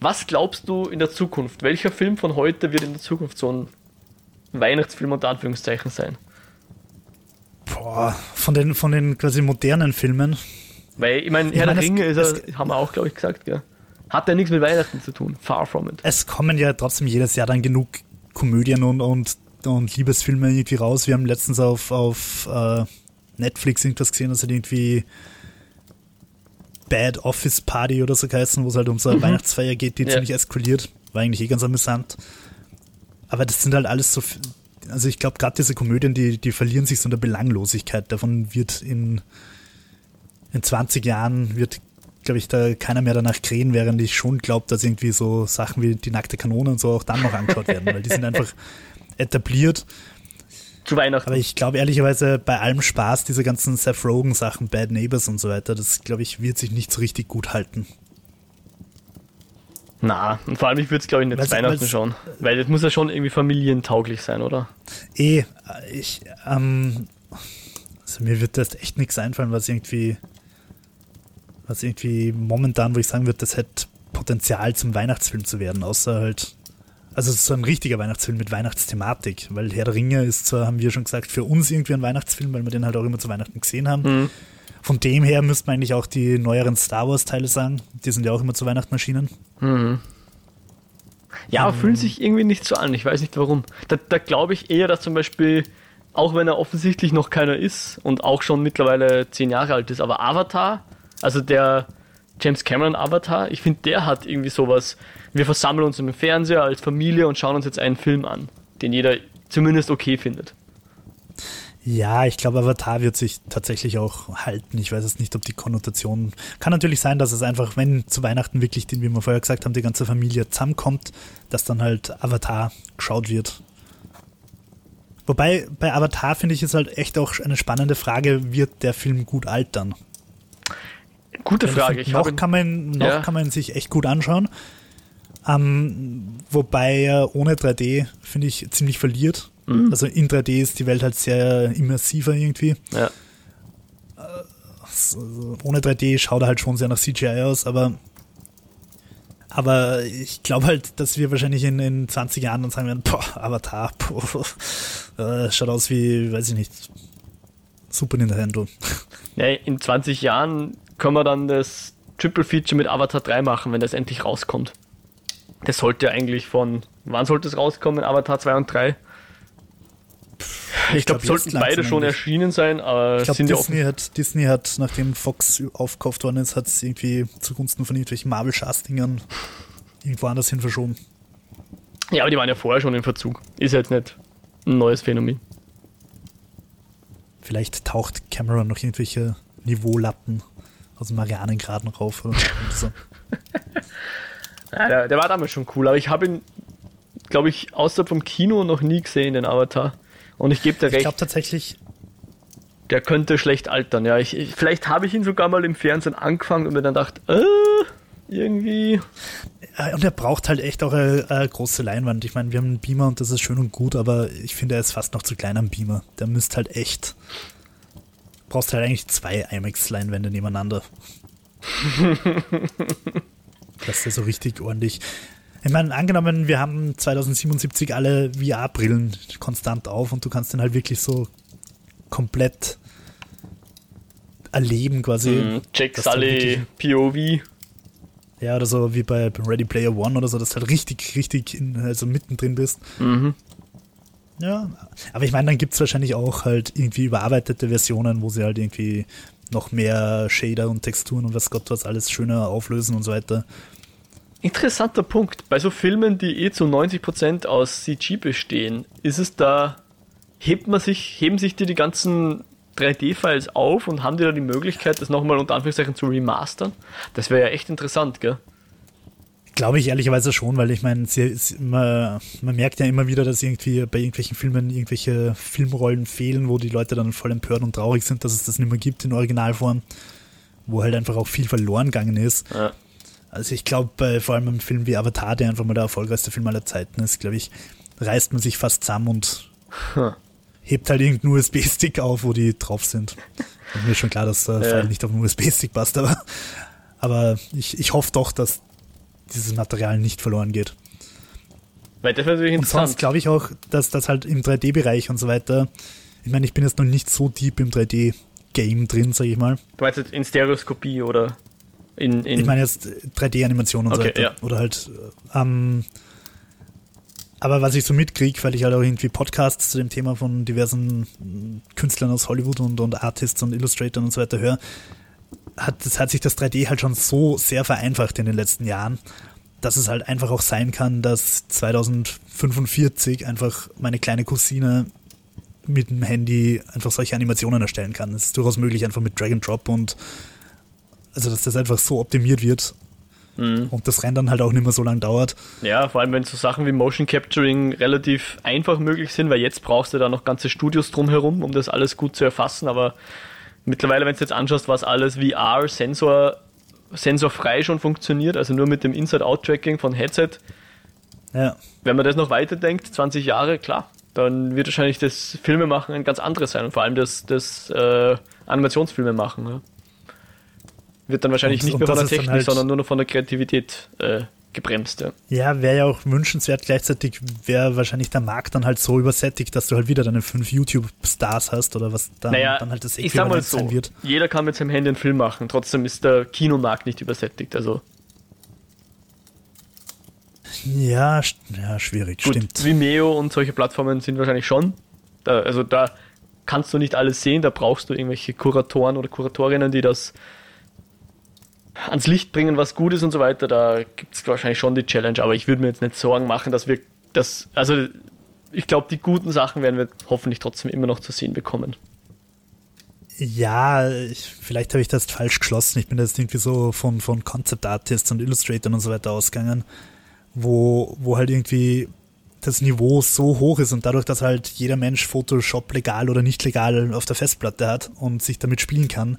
Was glaubst du in der Zukunft? Welcher Film von heute wird in der Zukunft so ein Weihnachtsfilm unter Anführungszeichen sein? Boah, von den, von den quasi modernen Filmen. Weil, ich meine, Herr der Ringe ist er, haben wir auch, glaube ich, gesagt, gell? Hat ja nichts mit Weihnachten zu tun. Far from it. Es kommen ja trotzdem jedes Jahr dann genug Komödien und, und, und Liebesfilme irgendwie raus. Wir haben letztens auf, auf uh, Netflix irgendwas gesehen, das hat irgendwie Bad Office Party oder so geheißen, wo es halt um so eine mhm. Weihnachtsfeier geht, die ja. ziemlich eskaliert. War eigentlich eh ganz amüsant. Aber das sind halt alles so, also ich glaube, gerade diese Komödien, die, die verlieren sich so in der Belanglosigkeit. Davon wird in, in 20 Jahren wird glaube ich, da keiner mehr danach krähen, während ich schon glaube, dass irgendwie so Sachen wie die nackte Kanone und so auch dann noch angeschaut werden, weil die sind einfach etabliert. Zu Weihnachten. Aber ich glaube ehrlicherweise, bei allem Spaß, diese ganzen Seth Rogen-Sachen, Bad Neighbors und so weiter, das glaube ich, wird sich nicht so richtig gut halten. Na, und vor allem, ich würde es glaube ich nicht weil's, Weihnachten weil's, schauen. Weil das muss ja schon irgendwie familientauglich sein, oder? Eh, ich, ähm, also mir wird das echt nichts einfallen, was irgendwie was irgendwie momentan, wo ich sagen würde, das hätte Potenzial zum Weihnachtsfilm zu werden, außer halt, also so ein richtiger Weihnachtsfilm mit Weihnachtsthematik, weil Herr der Ringe ist zwar, haben wir schon gesagt, für uns irgendwie ein Weihnachtsfilm, weil wir den halt auch immer zu Weihnachten gesehen haben. Mhm. Von dem her müsste man eigentlich auch die neueren Star Wars-Teile sagen. Die sind ja auch immer zu Weihnachten erschienen. Mhm. Ja, aber ähm, fühlen sich irgendwie nicht so an. Ich weiß nicht warum. Da, da glaube ich eher, dass zum Beispiel, auch wenn er offensichtlich noch keiner ist und auch schon mittlerweile zehn Jahre alt ist, aber Avatar also der James Cameron Avatar, ich finde, der hat irgendwie sowas. Wir versammeln uns im Fernseher als Familie und schauen uns jetzt einen Film an, den jeder zumindest okay findet. Ja, ich glaube, Avatar wird sich tatsächlich auch halten. Ich weiß jetzt nicht, ob die Konnotation. Kann natürlich sein, dass es einfach, wenn zu Weihnachten wirklich, wie wir vorher gesagt haben, die ganze Familie zusammenkommt, dass dann halt Avatar geschaut wird. Wobei bei Avatar finde ich es halt echt auch eine spannende Frage, wird der Film gut altern? Gute Frage. Find, noch kann man, noch ja. kann man sich echt gut anschauen. Ähm, wobei er ohne 3D, finde ich, ziemlich verliert. Mhm. Also in 3D ist die Welt halt sehr immersiver irgendwie. Ja. Also ohne 3D schaut er halt schon sehr nach CGI aus, aber aber ich glaube halt, dass wir wahrscheinlich in, in 20 Jahren dann sagen werden, boah, Avatar, boah, äh, schaut aus wie, weiß ich nicht, Super Nintendo. Ja, in 20 Jahren können wir dann das Triple Feature mit Avatar 3 machen, wenn das endlich rauskommt. Das sollte eigentlich von, wann sollte es rauskommen, Avatar 2 und 3? Ich, ich glaube, glaub, sollten beide schon erschienen sein, aber ich glaube, Disney hat, Disney hat, nachdem Fox aufgekauft worden ist, hat es irgendwie zugunsten von irgendwelchen Marvel-Schastingern irgendwo anders hin verschoben. Ja, aber die waren ja vorher schon im Verzug. Ist jetzt nicht ein neues Phänomen. Vielleicht taucht Cameron noch irgendwelche Niveaulappen aus dem Marianengraden rauf oder so. der, der, war damals schon cool, aber ich habe ihn, glaube ich, außer vom Kino noch nie gesehen, den Avatar. Und ich gebe dir recht. Ich glaube tatsächlich. Der könnte schlecht altern, ja. Ich, ich vielleicht habe ich ihn sogar mal im Fernsehen angefangen und mir dann gedacht, äh, irgendwie. Und er braucht halt echt auch eine, eine, große Leinwand. Ich meine, wir haben einen Beamer und das ist schön und gut, aber ich finde, er ist fast noch zu klein am Beamer. Der müsste halt echt. Brauchst halt eigentlich zwei IMAX-Leinwände nebeneinander. das ist so richtig ordentlich. Ich meine, angenommen, wir haben 2077 alle VR-Brillen konstant auf und du kannst den halt wirklich so komplett erleben quasi. Mm, Jack Sully POV. Ja, oder so wie bei Ready Player One oder so, dass du halt richtig, richtig in, also mittendrin bist. Mhm. Ja, aber ich meine, dann gibt es wahrscheinlich auch halt irgendwie überarbeitete Versionen, wo sie halt irgendwie noch mehr Shader und Texturen und was Gott was alles schöner auflösen und so weiter. Interessanter Punkt. Bei so Filmen, die eh zu 90% aus CG bestehen, ist es da, hebt man sich, heben sich die die ganzen 3D-Files auf und haben die da die Möglichkeit, das nochmal unter Anführungszeichen zu remastern? Das wäre ja echt interessant, gell? Glaube ich ehrlicherweise schon, weil ich meine, man, man, merkt ja immer wieder, dass irgendwie bei irgendwelchen Filmen irgendwelche Filmrollen fehlen, wo die Leute dann voll empört und traurig sind, dass es das nicht mehr gibt in Originalform, wo halt einfach auch viel verloren gegangen ist. Ja. Also ich glaube, vor allem im Film wie Avatar, der einfach mal der erfolgreichste Film aller Zeiten ist, glaube ich, reißt man sich fast zusammen und hm. hebt halt irgendeinen USB-Stick auf, wo die drauf sind. Und mir ist schon klar, dass der ja. Fall nicht auf den USB-Stick passt, aber, aber ich, ich hoffe doch, dass dieses Material nicht verloren geht. Weil das natürlich und sonst glaube ich auch, dass das halt im 3D-Bereich und so weiter, ich meine, ich bin jetzt noch nicht so deep im 3D-Game drin, sage ich mal. Du meinst jetzt in Stereoskopie oder? In, in ich meine jetzt 3D-Animation und okay, so weiter. Ja. Oder halt, ähm, aber was ich so mitkriege, weil ich halt auch irgendwie Podcasts zu dem Thema von diversen Künstlern aus Hollywood und, und Artists und Illustratoren und so weiter höre, hat, das hat sich das 3D halt schon so sehr vereinfacht in den letzten Jahren, dass es halt einfach auch sein kann, dass 2045 einfach meine kleine Cousine mit dem Handy einfach solche Animationen erstellen kann. Das ist durchaus möglich, einfach mit Drag and Drop und also dass das einfach so optimiert wird mhm. und das Rendern halt auch nicht mehr so lange dauert. Ja, vor allem wenn so Sachen wie Motion Capturing relativ einfach möglich sind, weil jetzt brauchst du da noch ganze Studios drumherum, um das alles gut zu erfassen, aber mittlerweile, wenn du jetzt anschaust, was alles VR, Sensor, sensorfrei schon funktioniert, also nur mit dem Inside-Out-Tracking von Headset. Ja. Wenn man das noch weiterdenkt, 20 Jahre, klar, dann wird wahrscheinlich das Filmemachen ein ganz anderes sein und vor allem das, das äh, Animationsfilme machen. Ja wird dann wahrscheinlich und, nicht mehr von der Technik, halt sondern nur noch von der Kreativität äh, gebremst. Ja, ja wäre ja auch wünschenswert. Gleichzeitig wäre wahrscheinlich der Markt dann halt so übersättigt, dass du halt wieder deine fünf YouTube-Stars hast oder was dann, naja, dann halt das ich sag mal so, sein wird. Jeder kann mit seinem Handy einen Film machen, trotzdem ist der Kinomarkt nicht übersättigt. Also ja, ja schwierig, Gut, stimmt. Vimeo und solche Plattformen sind wahrscheinlich schon. Da, also da kannst du nicht alles sehen, da brauchst du irgendwelche Kuratoren oder Kuratorinnen, die das ans Licht bringen, was gut ist und so weiter, da gibt es wahrscheinlich schon die Challenge, aber ich würde mir jetzt nicht Sorgen machen, dass wir das, also ich glaube, die guten Sachen werden wir hoffentlich trotzdem immer noch zu sehen bekommen. Ja, ich, vielleicht habe ich das falsch geschlossen. Ich bin jetzt irgendwie so von, von Concept Artists und Illustratoren und so weiter ausgegangen, wo, wo halt irgendwie das Niveau so hoch ist und dadurch, dass halt jeder Mensch Photoshop legal oder nicht legal auf der Festplatte hat und sich damit spielen kann,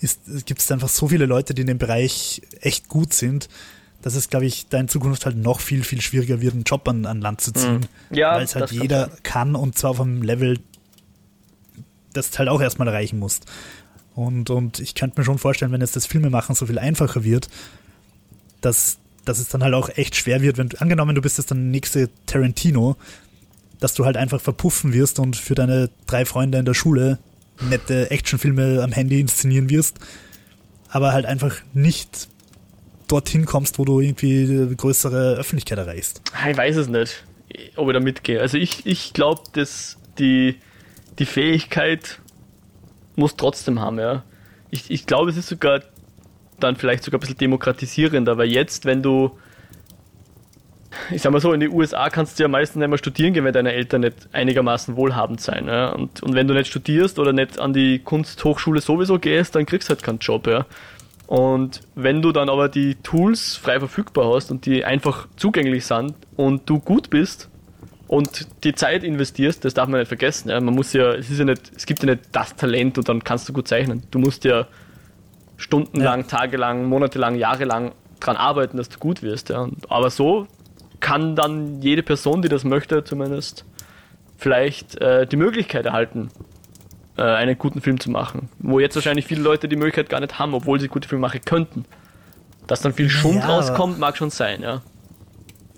gibt es einfach so viele Leute, die in dem Bereich echt gut sind, dass es, glaube ich, da in Zukunft halt noch viel, viel schwieriger wird, einen Job an, an Land zu ziehen. Mhm. Ja, weil es halt jeder kann, kann und zwar auf einem Level, das du halt auch erstmal erreichen musst. Und, und ich könnte mir schon vorstellen, wenn jetzt das Filmemachen so viel einfacher wird, dass, dass es dann halt auch echt schwer wird, wenn angenommen, du bist jetzt dann der nächste Tarantino, dass du halt einfach verpuffen wirst und für deine drei Freunde in der Schule nette Actionfilme am Handy inszenieren wirst, aber halt einfach nicht dorthin kommst, wo du irgendwie größere Öffentlichkeit erreichst. Ich weiß es nicht, ob ich da mitgehe. Also ich, ich glaube, dass die, die Fähigkeit muss trotzdem haben, ja. Ich, ich glaube, es ist sogar dann vielleicht sogar ein bisschen demokratisierender, weil jetzt, wenn du, ich sag mal so, in die USA kannst du ja meistens nicht mehr studieren gehen, wenn deine Eltern nicht einigermaßen wohlhabend sein. Ja? Und, und wenn du nicht studierst oder nicht an die Kunsthochschule sowieso gehst, dann kriegst du halt keinen Job, ja. Und wenn du dann aber die Tools frei verfügbar hast und die einfach zugänglich sind und du gut bist und die Zeit investierst, das darf man nicht vergessen. Ja. Man muss ja, es ist ja nicht, es gibt ja nicht das Talent und dann kannst du gut zeichnen. Du musst ja stundenlang, ja. tagelang, monatelang, jahrelang dran arbeiten, dass du gut wirst. Ja. Aber so kann dann jede Person, die das möchte, zumindest vielleicht äh, die Möglichkeit erhalten, äh, einen guten Film zu machen. Wo jetzt wahrscheinlich viele Leute die Möglichkeit gar nicht haben, obwohl sie gute Filme machen könnten. Dass dann viel Schund ja, rauskommt, mag schon sein, ja.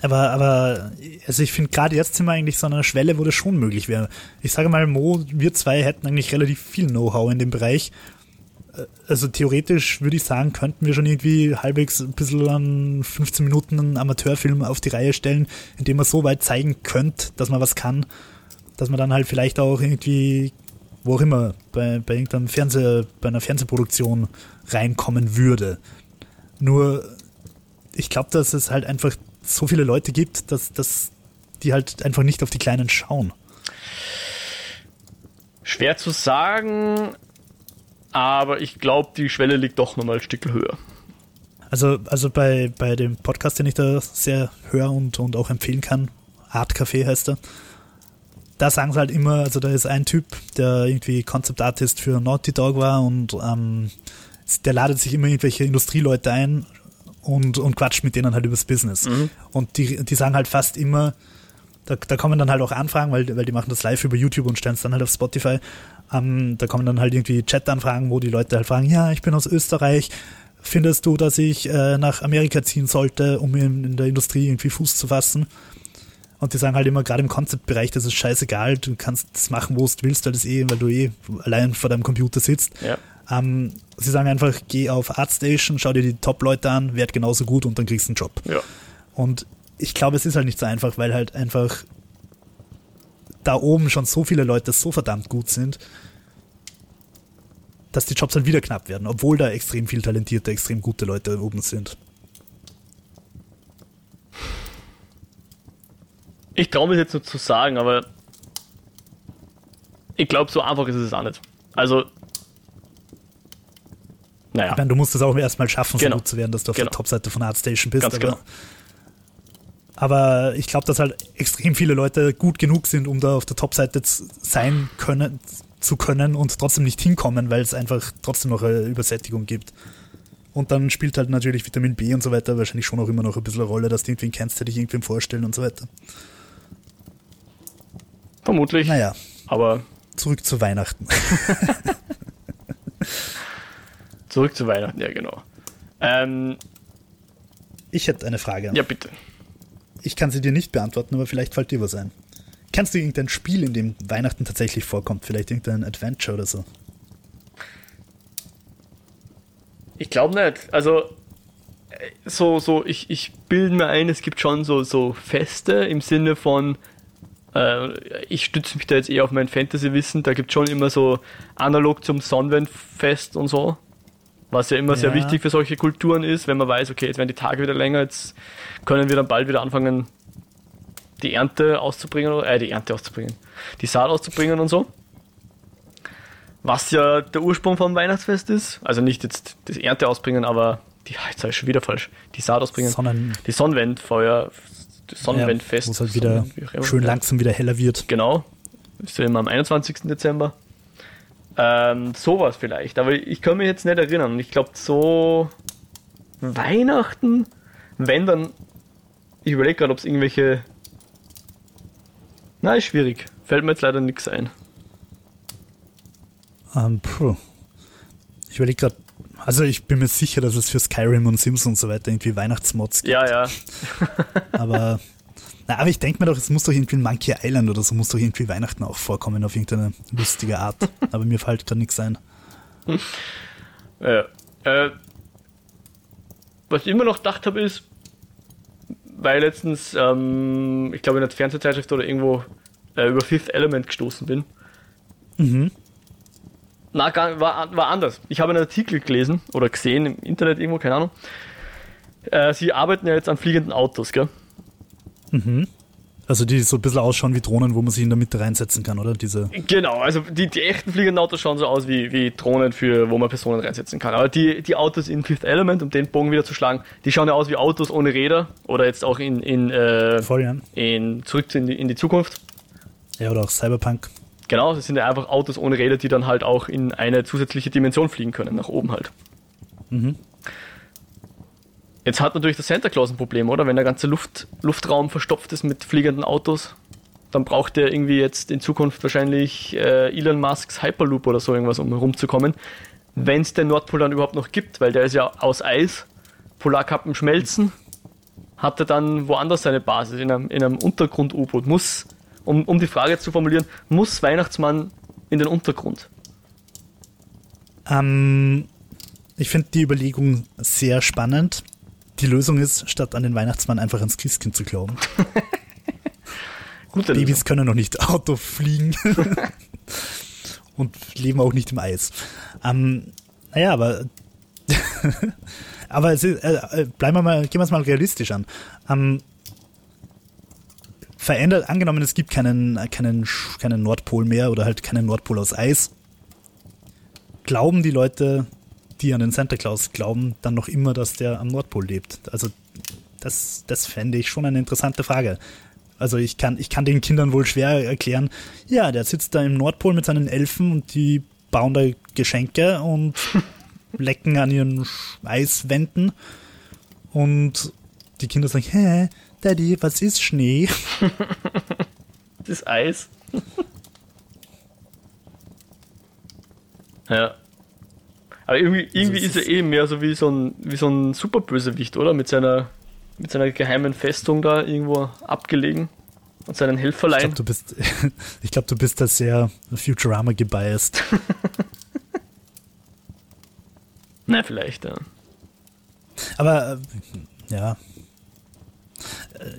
Aber, aber, also ich finde gerade jetzt sind wir eigentlich so an einer Schwelle, wo das schon möglich wäre. Ich sage mal, Mo, wir zwei hätten eigentlich relativ viel Know-how in dem Bereich. Also theoretisch würde ich sagen, könnten wir schon irgendwie halbwegs ein bisschen an 15 Minuten einen Amateurfilm auf die Reihe stellen, indem man so weit zeigen könnte, dass man was kann, dass man dann halt vielleicht auch irgendwie wo auch immer, bei, bei irgendeinem Fernseh, bei einer Fernsehproduktion reinkommen würde. Nur, ich glaube, dass es halt einfach so viele Leute gibt, dass, dass die halt einfach nicht auf die Kleinen schauen. Schwer zu sagen, aber ich glaube, die Schwelle liegt doch nochmal ein Stück höher. Also, also bei, bei dem Podcast, den ich da sehr höre und, und auch empfehlen kann, Art Café heißt er, da sagen sie halt immer, also da ist ein Typ, der irgendwie Concept Artist für Naughty Dog war und ähm, der ladet sich immer irgendwelche Industrieleute ein und, und quatscht mit denen halt übers Business. Mhm. Und die, die sagen halt fast immer, da, da kommen dann halt auch Anfragen, weil, weil die machen das live über YouTube und stellen es dann halt auf Spotify. Ähm, da kommen dann halt irgendwie Chat-Anfragen, wo die Leute halt fragen, ja, ich bin aus Österreich, findest du, dass ich äh, nach Amerika ziehen sollte, um in, in der Industrie irgendwie Fuß zu fassen? Und die sagen halt immer, gerade im Concept-Bereich, das ist scheißegal, du kannst das machen, wo du willst, weil, das eh, weil du eh allein vor deinem Computer sitzt. Ja. Ähm, sie sagen einfach, geh auf Artstation, schau dir die Top-Leute an, werd genauso gut und dann kriegst du einen Job. Ja. Und ich glaube, es ist halt nicht so einfach, weil halt einfach da oben schon so viele Leute so verdammt gut sind, dass die Jobs halt wieder knapp werden, obwohl da extrem viel talentierte, extrem gute Leute oben sind. Ich traue mich jetzt nur zu sagen, aber ich glaube, so einfach ist es auch nicht. Also, naja. Ich meine, du musst es auch erstmal schaffen, genau. so gut zu werden, dass du auf genau. der Topseite von ArtStation bist. Ganz aber, genau. Aber ich glaube, dass halt extrem viele Leute gut genug sind, um da auf der Topseite sein können, zu können und trotzdem nicht hinkommen, weil es einfach trotzdem noch eine Übersättigung gibt. Und dann spielt halt natürlich Vitamin B und so weiter wahrscheinlich schon auch immer noch ein bisschen eine Rolle, dass du irgendwen kennst, der dich irgendwem vorstellen und so weiter. Vermutlich. Naja. Aber. Zurück zu Weihnachten. Zurück zu Weihnachten, ja, genau. Ähm, ich hätte eine Frage. Ja, bitte. Ich kann sie dir nicht beantworten, aber vielleicht fällt dir was ein. Kennst du irgendein Spiel, in dem Weihnachten tatsächlich vorkommt? Vielleicht irgendein Adventure oder so? Ich glaube nicht. Also, äh, so, so, ich, ich bilde mir ein, es gibt schon so, so Feste im Sinne von, äh, ich stütze mich da jetzt eher auf mein Fantasy-Wissen. Da gibt es schon immer so analog zum Sonnenfest und so. Was ja immer ja. sehr wichtig für solche Kulturen ist, wenn man weiß, okay, jetzt werden die Tage wieder länger, jetzt können wir dann bald wieder anfangen, die Ernte auszubringen, äh, die Ernte auszubringen, die Saat auszubringen und so. Was ja der Ursprung vom Weihnachtsfest ist. Also nicht jetzt das Ernte ausbringen, aber die, jetzt habe ich schon wieder falsch, die Saat ausbringen. Sonnen die Sonnenwendfeuer, das Sonnenwendfest. Ja, wo es halt wieder Sonnen, schön langsam wieder heller wird. Genau. Ist ja immer am 21. Dezember. Ähm, sowas vielleicht. Aber ich kann mich jetzt nicht erinnern. Ich glaube, so Weihnachten, wenn dann. Ich überlege gerade, ob es irgendwelche. Na, ist schwierig. Fällt mir jetzt leider nichts ein. Um, ähm, ich überlege gerade, also ich bin mir sicher, dass es für Skyrim und Sims und so weiter irgendwie Weihnachtsmods gibt. Ja, ja. aber, na, aber ich denke mir doch, es muss doch irgendwie ein Monkey Island oder so, muss doch irgendwie Weihnachten auch vorkommen auf irgendeine lustige Art. aber mir fällt gerade nichts ein. Ja. Äh, was ich immer noch gedacht habe, ist, weil letztens, ähm, ich glaube in der Fernsehzeitschrift oder irgendwo äh, über Fifth Element gestoßen bin. Mhm. Na, war, war anders. Ich habe einen Artikel gelesen oder gesehen im Internet irgendwo, keine Ahnung. Äh, sie arbeiten ja jetzt an fliegenden Autos, gell? Mhm. Also die so ein bisschen ausschauen wie Drohnen, wo man sich in der Mitte reinsetzen kann, oder? Diese genau, also die, die echten fliegenden Autos schauen so aus wie, wie Drohnen, für, wo man Personen reinsetzen kann. Aber die, die Autos in Fifth Element, um den Bogen wieder zu schlagen, die schauen ja aus wie Autos ohne Räder oder jetzt auch in, in, äh, Voll, ja. in Zurück in die, in die Zukunft. Ja, oder auch Cyberpunk. Genau, das sind ja einfach Autos ohne Räder, die dann halt auch in eine zusätzliche Dimension fliegen können, nach oben halt. Mhm. Jetzt hat natürlich der Santa Claus ein Problem, oder? Wenn der ganze Luft, Luftraum verstopft ist mit fliegenden Autos, dann braucht er irgendwie jetzt in Zukunft wahrscheinlich äh, Elon Musks Hyperloop oder so irgendwas, um herumzukommen. Wenn es den Nordpol dann überhaupt noch gibt, weil der ist ja aus Eis, Polarkappen schmelzen, hat er dann woanders seine Basis, in einem, in einem Untergrund-U-Boot. Muss, um, um die Frage zu formulieren, muss Weihnachtsmann in den Untergrund? Ähm, ich finde die Überlegung sehr spannend die Lösung ist, statt an den Weihnachtsmann einfach ans Christkind zu glauben. Gute Babys Lösung. können noch nicht Auto fliegen und leben auch nicht im Eis. Ähm, naja, aber aber ist, äh, äh, bleiben wir mal, gehen wir es mal realistisch an. Ähm, verändert, angenommen, es gibt keinen, keinen, keinen Nordpol mehr oder halt keinen Nordpol aus Eis, glauben die Leute, die an den Santa Claus glauben, dann noch immer, dass der am Nordpol lebt? Also das, das fände ich schon eine interessante Frage. Also ich kann, ich kann den Kindern wohl schwer erklären, ja, der sitzt da im Nordpol mit seinen Elfen und die bauen da Geschenke und lecken an ihren Eiswänden. Und die Kinder sagen, hä, Daddy, was ist Schnee? das ist Eis. ja. Aber irgendwie, also irgendwie also ist er eh mehr so wie so ein, wie so ein Superbösewicht, oder? Mit seiner, mit seiner geheimen Festung da irgendwo abgelegen und seinen Helferlein. Ich glaube, du bist, ich glaube, du bist da sehr Futurama gebiased. Na, vielleicht, ja. Aber, äh, ja.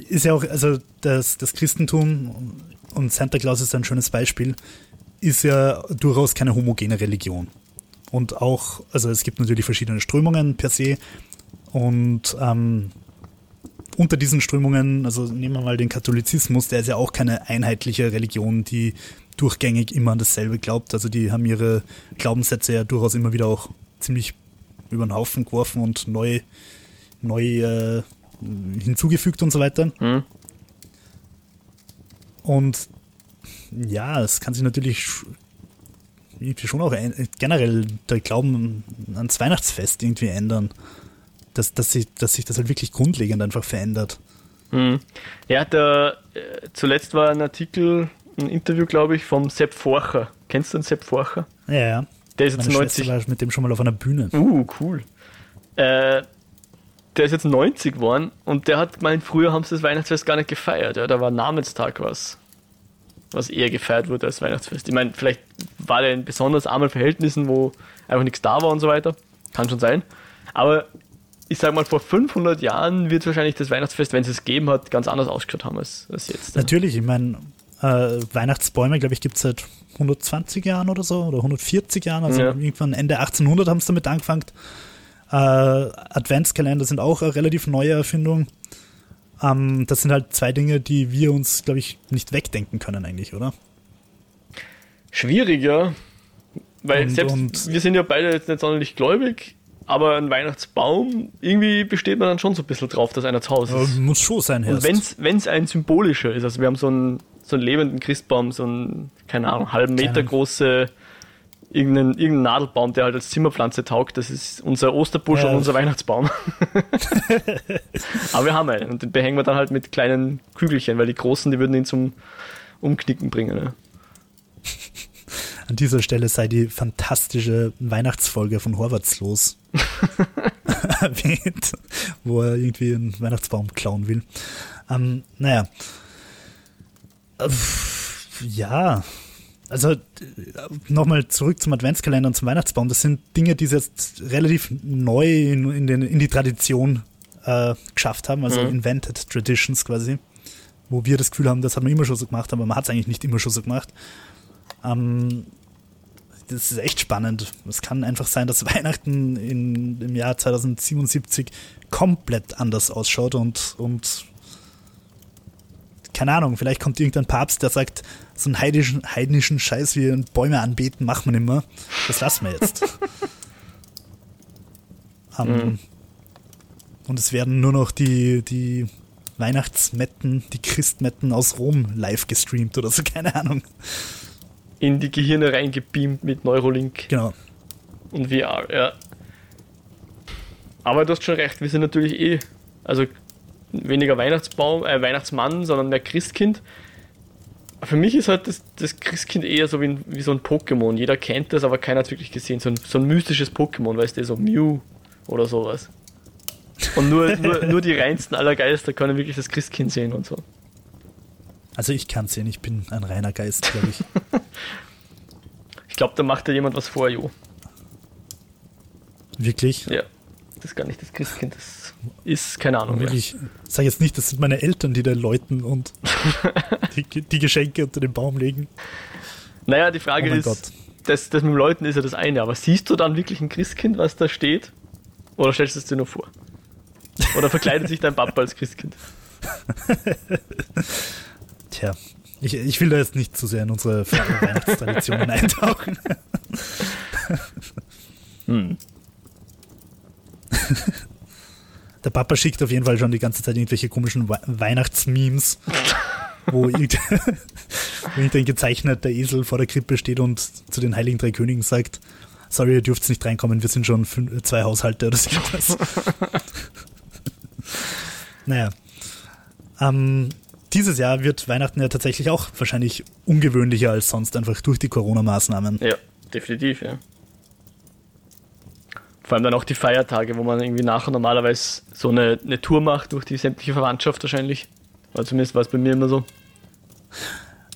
Ist ja auch, also das, das Christentum und Santa Claus ist ein schönes Beispiel, ist ja durchaus keine homogene Religion. Und auch, also es gibt natürlich verschiedene Strömungen per se. Und ähm, unter diesen Strömungen, also nehmen wir mal den Katholizismus, der ist ja auch keine einheitliche Religion, die durchgängig immer an dasselbe glaubt. Also die haben ihre Glaubenssätze ja durchaus immer wieder auch ziemlich über den Haufen geworfen und neu, neu äh, hinzugefügt und so weiter. Mhm. Und ja, es kann sich natürlich irgendwie schon auch ein, generell der Glauben ans Weihnachtsfest irgendwie ändern. Dass, dass, sich, dass sich das halt wirklich grundlegend einfach verändert. Mhm. Ja, der, äh, zuletzt war ein Artikel, ein Interview, glaube ich, vom Sepp Forcher. Kennst du den Sepp Forcher? Ja, ja. Der ist jetzt 90. war mit dem schon mal auf einer Bühne. Uh, cool. Äh, der ist jetzt 90 geworden und der hat gemeint, früher haben sie das Weihnachtsfest gar nicht gefeiert. Ja, da war Namenstag was was eher gefeiert wurde als Weihnachtsfest. Ich meine, vielleicht war der in besonders armen Verhältnissen, wo einfach nichts da war und so weiter. Kann schon sein. Aber ich sag mal, vor 500 Jahren wird wahrscheinlich das Weihnachtsfest, wenn es es gegeben hat, ganz anders ausgeschaut haben als, als jetzt. Natürlich, ich meine, äh, Weihnachtsbäume, glaube ich, gibt es seit 120 Jahren oder so oder 140 Jahren. Also ja. irgendwann Ende 1800 haben sie damit angefangen. Äh, Adventskalender sind auch eine relativ neue Erfindung. Ähm, das sind halt zwei Dinge, die wir uns, glaube ich, nicht wegdenken können eigentlich, oder? Schwieriger, weil und, selbst und wir sind ja beide jetzt nicht sonderlich gläubig, aber ein Weihnachtsbaum, irgendwie besteht man dann schon so ein bisschen drauf, dass einer zu Hause ist. Ja, muss schon sein, Herr. wenn es ein symbolischer ist, also wir haben so einen, so einen lebenden Christbaum, so einen, keine Ahnung, halben Meter große irgendeinen, irgendeinen Nadelbaum, der halt als Zimmerpflanze taugt. Das ist unser Osterbusch ja. und unser Weihnachtsbaum. Aber wir haben einen und den behängen wir dann halt mit kleinen Kügelchen, weil die großen, die würden ihn zum Umknicken bringen. Ne? An dieser Stelle sei die fantastische Weihnachtsfolge von Horvaths los erwähnt, wo er irgendwie einen Weihnachtsbaum klauen will. Ähm, naja. Ja, also nochmal zurück zum Adventskalender und zum Weihnachtsbaum. Das sind Dinge, die sie jetzt relativ neu in, in, den, in die Tradition äh, geschafft haben, also mhm. invented traditions quasi. Wo wir das Gefühl haben, das hat man immer schon so gemacht, aber man hat es eigentlich nicht immer schon so gemacht. Ähm, das ist echt spannend. Es kann einfach sein, dass Weihnachten in, im Jahr 2077 komplett anders ausschaut und, und keine Ahnung, vielleicht kommt irgendein Papst, der sagt, so einen heidnischen, heidnischen Scheiß wie Bäume anbeten, machen wir nicht mehr. Das lassen wir jetzt. um, mhm. Ähm, und es werden nur noch die, die Weihnachtsmetten, die Christmetten aus Rom live gestreamt oder so, keine Ahnung. In die Gehirne reingebeamt mit Neurolink. Genau. Und VR, ja. Aber du hast schon recht, wir sind natürlich eh, also weniger Weihnachtsbaum, äh, Weihnachtsmann, sondern mehr Christkind. Für mich ist halt das, das Christkind eher so wie, wie so ein Pokémon. Jeder kennt das, aber keiner hat wirklich gesehen. So ein, so ein mystisches Pokémon, weißt du, so Mew oder sowas. Und nur, nur, nur die reinsten aller Geister können wirklich das Christkind sehen und so. Also ich kann es sehen, ich bin ein reiner Geist, glaube ich. ich glaube, da macht ja jemand was vor, Jo. Wirklich? Ja. Das ist gar nicht das Christkind, das ist keine Ahnung. Ich sage jetzt nicht, das sind meine Eltern, die da läuten und die, die, Geschenke unter den Baum legen. Naja, die Frage oh ist, das, das mit dem Läuten ist ja das eine, aber siehst du dann wirklich ein Christkind, was da steht? Oder stellst du es dir nur vor? Oder verkleidet sich dein Papa als Christkind? Tja, ich, ich will da jetzt nicht zu sehr in unsere Weihnachtstraditionen eintauchen. hm. Der Papa schickt auf jeden Fall schon die ganze Zeit irgendwelche komischen Weihnachtsmemes, wo irgendein gezeichneter Esel vor der Krippe steht und zu den Heiligen Drei Königen sagt, sorry, ihr dürft nicht reinkommen, wir sind schon fünf, zwei Haushalte oder so etwas. naja. Ähm, dieses Jahr wird Weihnachten ja tatsächlich auch wahrscheinlich ungewöhnlicher als sonst, einfach durch die Corona-Maßnahmen. Ja, definitiv, ja. Vor allem dann auch die Feiertage, wo man irgendwie nachher normalerweise so eine, eine Tour macht durch die sämtliche Verwandtschaft wahrscheinlich. Oder zumindest war es bei mir immer so.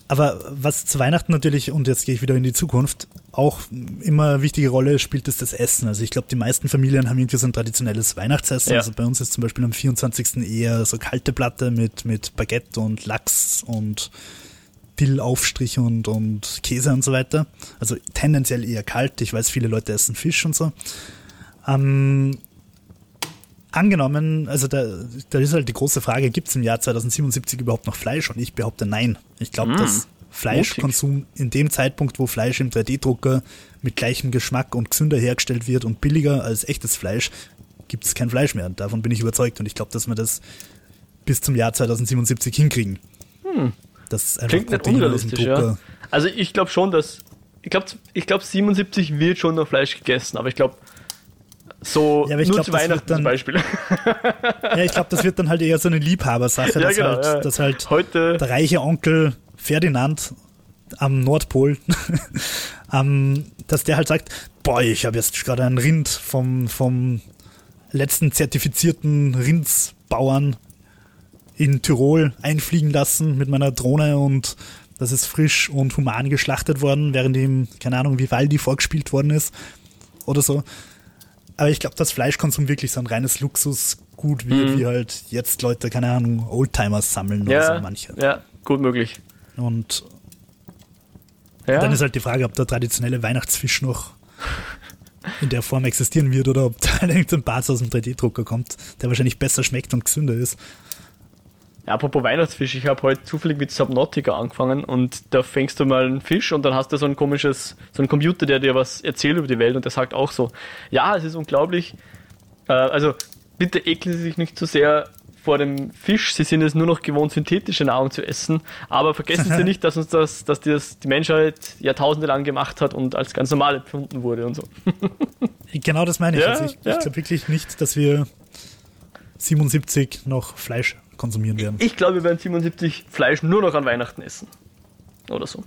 Aber was zu Weihnachten natürlich, und jetzt gehe ich wieder in die Zukunft, auch immer eine wichtige Rolle spielt, ist das Essen. Also ich glaube, die meisten Familien haben irgendwie so ein traditionelles Weihnachtsessen. Ja. Also bei uns ist zum Beispiel am 24. eher so kalte Platte mit, mit Baguette und Lachs und Dillaufstrich und, und Käse und so weiter. Also tendenziell eher kalt. Ich weiß, viele Leute essen Fisch und so. Ähm, angenommen, also da, da ist halt die große Frage, gibt es im Jahr 2077 überhaupt noch Fleisch? Und ich behaupte nein. Ich glaube, mm, dass Fleischkonsum in dem Zeitpunkt, wo Fleisch im 3D-Drucker mit gleichem Geschmack und gesünder hergestellt wird und billiger als echtes Fleisch, gibt es kein Fleisch mehr. Davon bin ich überzeugt und ich glaube, dass wir das bis zum Jahr 2077 hinkriegen. Hm. Das Klingt nicht unrealistisch, ja. Also ich glaube schon, dass ich glaube, ich glaub, 77 wird schon noch Fleisch gegessen, aber ich glaube, so ja, nur glaub, zu Weihnachten dann, zum Beispiel. Ja, ich glaube, das wird dann halt eher so eine Liebhabersache, ja, dass, genau, halt, ja. dass halt Heute der reiche Onkel Ferdinand am Nordpol, ähm, dass der halt sagt, boah, ich habe jetzt gerade ein Rind vom, vom letzten zertifizierten Rindsbauern in Tirol einfliegen lassen mit meiner Drohne und das ist frisch und human geschlachtet worden, während ihm, keine Ahnung, Vivaldi vorgespielt worden ist oder so. Aber ich glaube, dass Fleischkonsum wirklich so ein reines Luxusgut wird, mhm. wie halt jetzt Leute, keine Ahnung, Oldtimers sammeln ja, oder so manche. Ja, gut möglich. Und ja. dann ist halt die Frage, ob der traditionelle Weihnachtsfisch noch in der Form existieren wird oder ob da irgendein Bart aus dem 3D-Drucker kommt, der wahrscheinlich besser schmeckt und gesünder ist. Ja, apropos Weihnachtsfisch, ich habe heute zufällig mit Subnautica angefangen und da fängst du mal einen Fisch und dann hast du so ein komisches, so einen Computer, der dir was erzählt über die Welt und der sagt auch so, ja, es ist unglaublich, äh, also bitte ekeln Sie sich nicht zu so sehr vor dem Fisch, sie sind es nur noch gewohnt, synthetische Nahrung zu essen, aber vergessen Sie nicht, dass uns das, dass das die Menschheit Jahrtausende lang gemacht hat und als ganz normal empfunden wurde und so. genau das meine ich. Ja, also ich, ja. ich glaube wirklich nicht, dass wir 77 noch Fleisch konsumieren werden. Ich glaube, wir werden 77 Fleisch nur noch an Weihnachten essen. Oder so.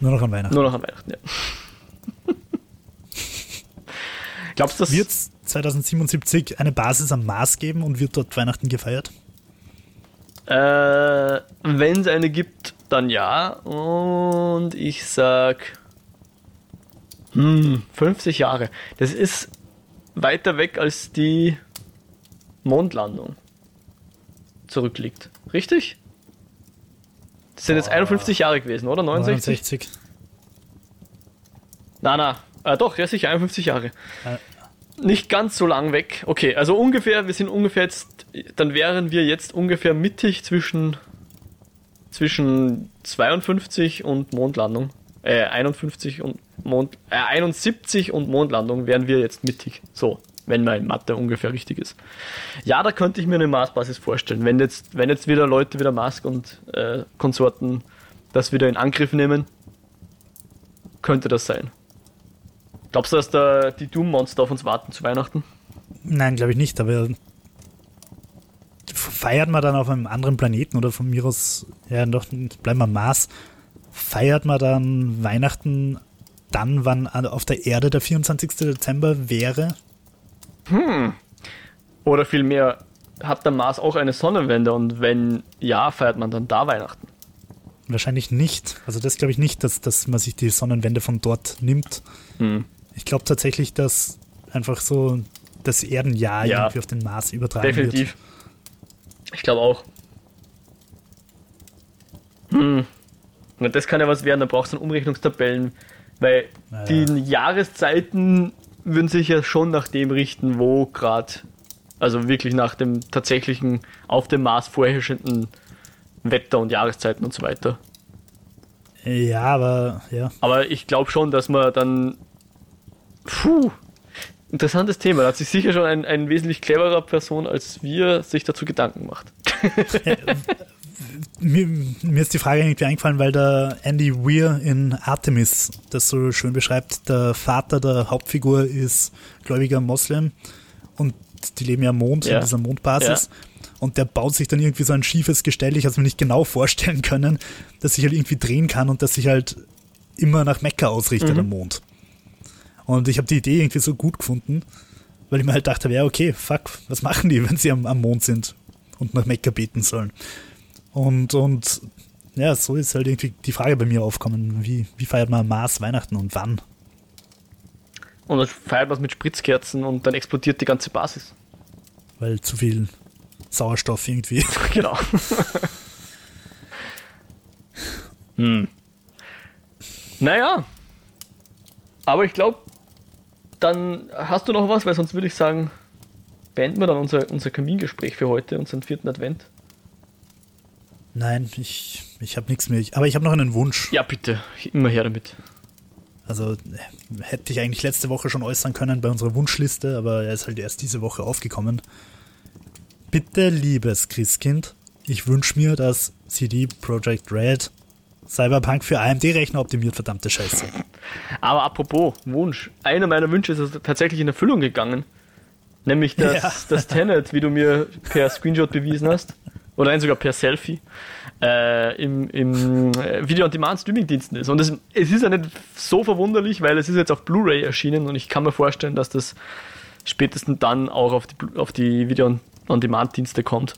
Nur noch an Weihnachten. Nur noch an Weihnachten, ja. Glaubst du, dass. Wird es 2077 eine Basis am Mars geben und wird dort Weihnachten gefeiert? Äh, Wenn es eine gibt, dann ja. Und ich sag. Hm, 50 Jahre. Das ist weiter weg als die Mondlandung zurückliegt. Richtig? Das sind jetzt 51 Jahre gewesen, oder? 69? 69. Na, na. Äh, doch, ja, sicher, 51 Jahre. Äh. Nicht ganz so lang weg. Okay, also ungefähr, wir sind ungefähr jetzt, dann wären wir jetzt ungefähr mittig zwischen, zwischen 52 und Mondlandung. Äh, 51 und Mond, äh, 71 und Mondlandung wären wir jetzt mittig. So wenn mein Mathe ungefähr richtig ist. Ja, da könnte ich mir eine Marsbasis vorstellen. Wenn jetzt, wenn jetzt wieder Leute wieder Mask und äh, Konsorten das wieder in Angriff nehmen, könnte das sein. Glaubst du, dass da die Doom-Monster auf uns warten zu Weihnachten? Nein, glaube ich nicht, aber feiert man dann auf einem anderen Planeten oder von mir aus, ja, doch, bleiben wir Mars, feiert man dann Weihnachten dann, wann auf der Erde der 24. Dezember wäre? Hm. Oder vielmehr, hat der Mars auch eine Sonnenwende und wenn ja, feiert man dann da Weihnachten? Wahrscheinlich nicht. Also das glaube ich nicht, dass, dass man sich die Sonnenwende von dort nimmt. Hm. Ich glaube tatsächlich, dass einfach so das Erdenjahr ja, irgendwie auf den Mars übertragen definitiv. wird. Definitiv. Ich glaube auch. Hm. Und das kann ja was werden, da brauchst du dann Umrechnungstabellen, weil naja. die Jahreszeiten würden sich ja schon nach dem richten, wo gerade, also wirklich nach dem tatsächlichen auf dem Mars vorherrschenden Wetter und Jahreszeiten und so weiter. Ja, aber ja. Aber ich glaube schon, dass man dann. Puh, interessantes Thema. Da hat sich sicher schon ein, ein wesentlich cleverer Person als wir sich dazu Gedanken macht. mir, mir, ist die Frage irgendwie eingefallen, weil der Andy Weir in Artemis das so schön beschreibt. Der Vater der Hauptfigur ist gläubiger Moslem und die leben ja am Mond, ja. in dieser Mondbasis. Ja. Und der baut sich dann irgendwie so ein schiefes Gestell, ich habe es mir nicht genau vorstellen können, dass sich halt irgendwie drehen kann und dass sich halt immer nach Mekka ausrichtet mhm. am Mond. Und ich habe die Idee irgendwie so gut gefunden, weil ich mir halt dachte, ja, okay, fuck, was machen die, wenn sie am, am Mond sind und nach Mekka beten sollen? Und, und ja, so ist halt irgendwie die Frage bei mir aufkommen, wie, wie feiert man Mars Weihnachten und wann? Und dann feiert man es mit Spritzkerzen und dann explodiert die ganze Basis. Weil zu viel Sauerstoff irgendwie. genau. hm. Naja. Aber ich glaube, dann hast du noch was, weil sonst würde ich sagen, beenden wir dann unser, unser Kamingespräch für heute, unseren vierten Advent. Nein, ich, ich habe nichts mehr. Aber ich habe noch einen Wunsch. Ja, bitte. Immer her damit. Also hätte ich eigentlich letzte Woche schon äußern können bei unserer Wunschliste, aber er ist halt erst diese Woche aufgekommen. Bitte, liebes Christkind, ich wünsche mir, dass CD Projekt Red Cyberpunk für AMD-Rechner optimiert, verdammte Scheiße. Aber apropos Wunsch, einer meiner Wünsche ist tatsächlich in Erfüllung gegangen. Nämlich das, ja. das Tenet, wie du mir per Screenshot bewiesen hast oder nein, sogar per Selfie, äh, im, im äh, Video-on-Demand-Streaming-Diensten ist. Und es, es ist ja nicht so verwunderlich, weil es ist jetzt auf Blu-ray erschienen und ich kann mir vorstellen, dass das spätestens dann auch auf die, auf die Video-on-Demand-Dienste kommt.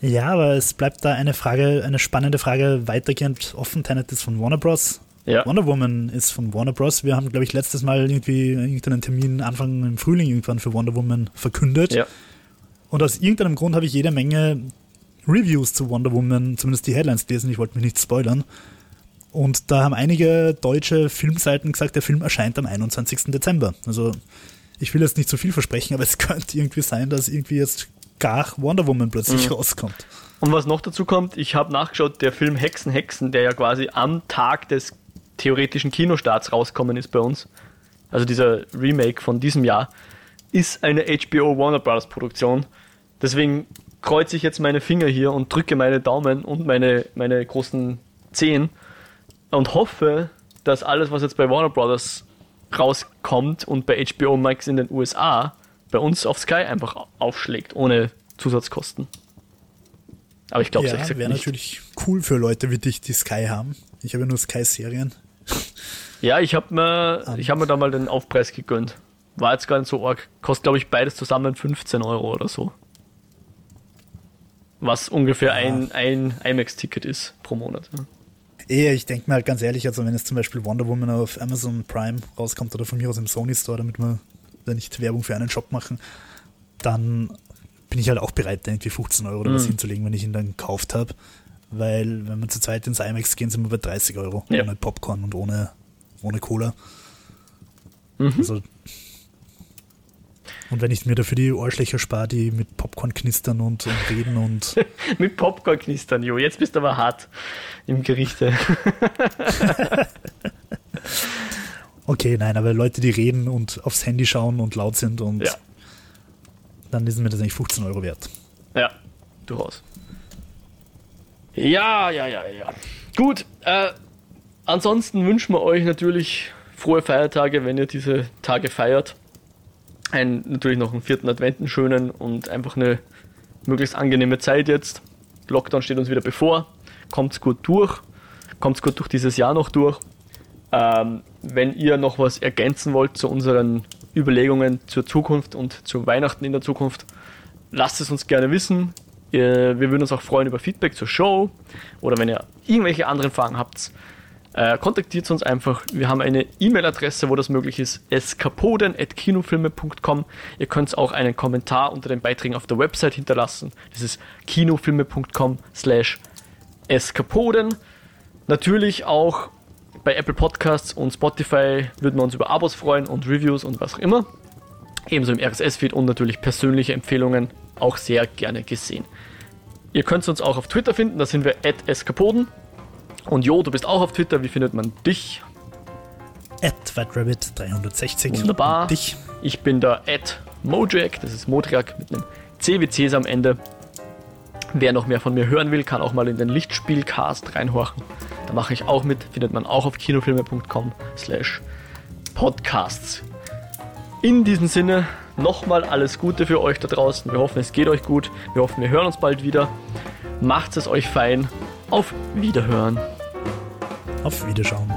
Ja, aber es bleibt da eine Frage, eine spannende Frage weitergehend offen. Tenet ist von Warner Bros. Ja. Wonder Woman ist von Warner Bros. Wir haben, glaube ich, letztes Mal irgendwie irgendeinen Termin Anfang im Frühling irgendwann für Wonder Woman verkündet. Ja. Und aus irgendeinem Grund habe ich jede Menge Reviews zu Wonder Woman, zumindest die Headlines gelesen, ich wollte mich nicht spoilern. Und da haben einige deutsche Filmseiten gesagt, der Film erscheint am 21. Dezember. Also ich will jetzt nicht zu viel versprechen, aber es könnte irgendwie sein, dass irgendwie jetzt gar Wonder Woman plötzlich mhm. rauskommt. Und was noch dazu kommt, ich habe nachgeschaut, der Film Hexen, Hexen, der ja quasi am Tag des theoretischen Kinostarts rauskommen ist bei uns, also dieser Remake von diesem Jahr, ist eine HBO Warner Bros. Produktion. Deswegen kreuze ich jetzt meine Finger hier und drücke meine Daumen und meine, meine großen Zehen und hoffe, dass alles, was jetzt bei Warner Bros. rauskommt und bei HBO Max in den USA, bei uns auf Sky einfach aufschlägt, ohne Zusatzkosten. Aber ich glaube es ja, wäre natürlich cool für Leute wie dich, die Sky haben. Ich habe ja nur Sky-Serien. Ja, ich habe mir, um. hab mir da mal den Aufpreis gegönnt. War jetzt gar nicht so arg. Kostet, glaube ich, beides zusammen 15 Euro oder so. Was ungefähr ja. ein, ein IMAX-Ticket ist pro Monat. Ja. Eher, ich denke mir halt ganz ehrlich, also wenn jetzt zum Beispiel Wonder Woman auf Amazon Prime rauskommt oder von mir aus im Sony Store, damit wir da nicht Werbung für einen Shop machen, dann bin ich halt auch bereit, da irgendwie 15 Euro oder mhm. was hinzulegen, wenn ich ihn dann gekauft habe. Weil, wenn wir zu zweit ins IMAX gehen, sind wir bei 30 Euro. Ja. Ohne Popcorn und ohne, ohne Cola. Mhm. Also, und wenn ich mir dafür die Ohrschlächer spare, die mit Popcorn knistern und, und reden und. mit Popcorn knistern, Jo. Jetzt bist du aber hart im Gerichte. okay, nein, aber Leute, die reden und aufs Handy schauen und laut sind und ja. dann ist mir das eigentlich 15 Euro wert. Ja, durchaus. Ja, ja, ja, ja. Gut, äh, ansonsten wünschen wir euch natürlich frohe Feiertage, wenn ihr diese Tage feiert ein, natürlich noch einen vierten Advent, einen schönen und einfach eine möglichst angenehme Zeit jetzt. Lockdown steht uns wieder bevor. Kommt's gut durch. Kommt's gut durch dieses Jahr noch durch. Ähm, wenn ihr noch was ergänzen wollt zu unseren Überlegungen zur Zukunft und zu Weihnachten in der Zukunft, lasst es uns gerne wissen. Wir würden uns auch freuen über Feedback zur Show oder wenn ihr irgendwelche anderen Fragen habt, äh, kontaktiert uns einfach. Wir haben eine E-Mail-Adresse, wo das möglich ist, eskapoden.kinofilme.com. Ihr könnt auch einen Kommentar unter den Beiträgen auf der Website hinterlassen. Das ist kinofilme.com slash eskapoden. Natürlich auch bei Apple Podcasts und Spotify würden wir uns über Abos freuen und Reviews und was auch immer. Ebenso im RSS-Feed und natürlich persönliche Empfehlungen auch sehr gerne gesehen. Ihr könnt uns auch auf Twitter finden, da sind wir at eskapoden. Und Jo, du bist auch auf Twitter. Wie findet man dich? At WhiteRabbit360. Wunderbar. Und dich? Ich bin da at Mojack, das ist Modriak mit einem CWCs am Ende. Wer noch mehr von mir hören will, kann auch mal in den Lichtspielcast reinhorchen. Da mache ich auch mit, findet man auch auf kinofilme.com slash podcasts. In diesem Sinne nochmal alles Gute für euch da draußen. Wir hoffen, es geht euch gut. Wir hoffen, wir hören uns bald wieder. Macht es euch fein auf Wiederhören. Auf Wiederschauen.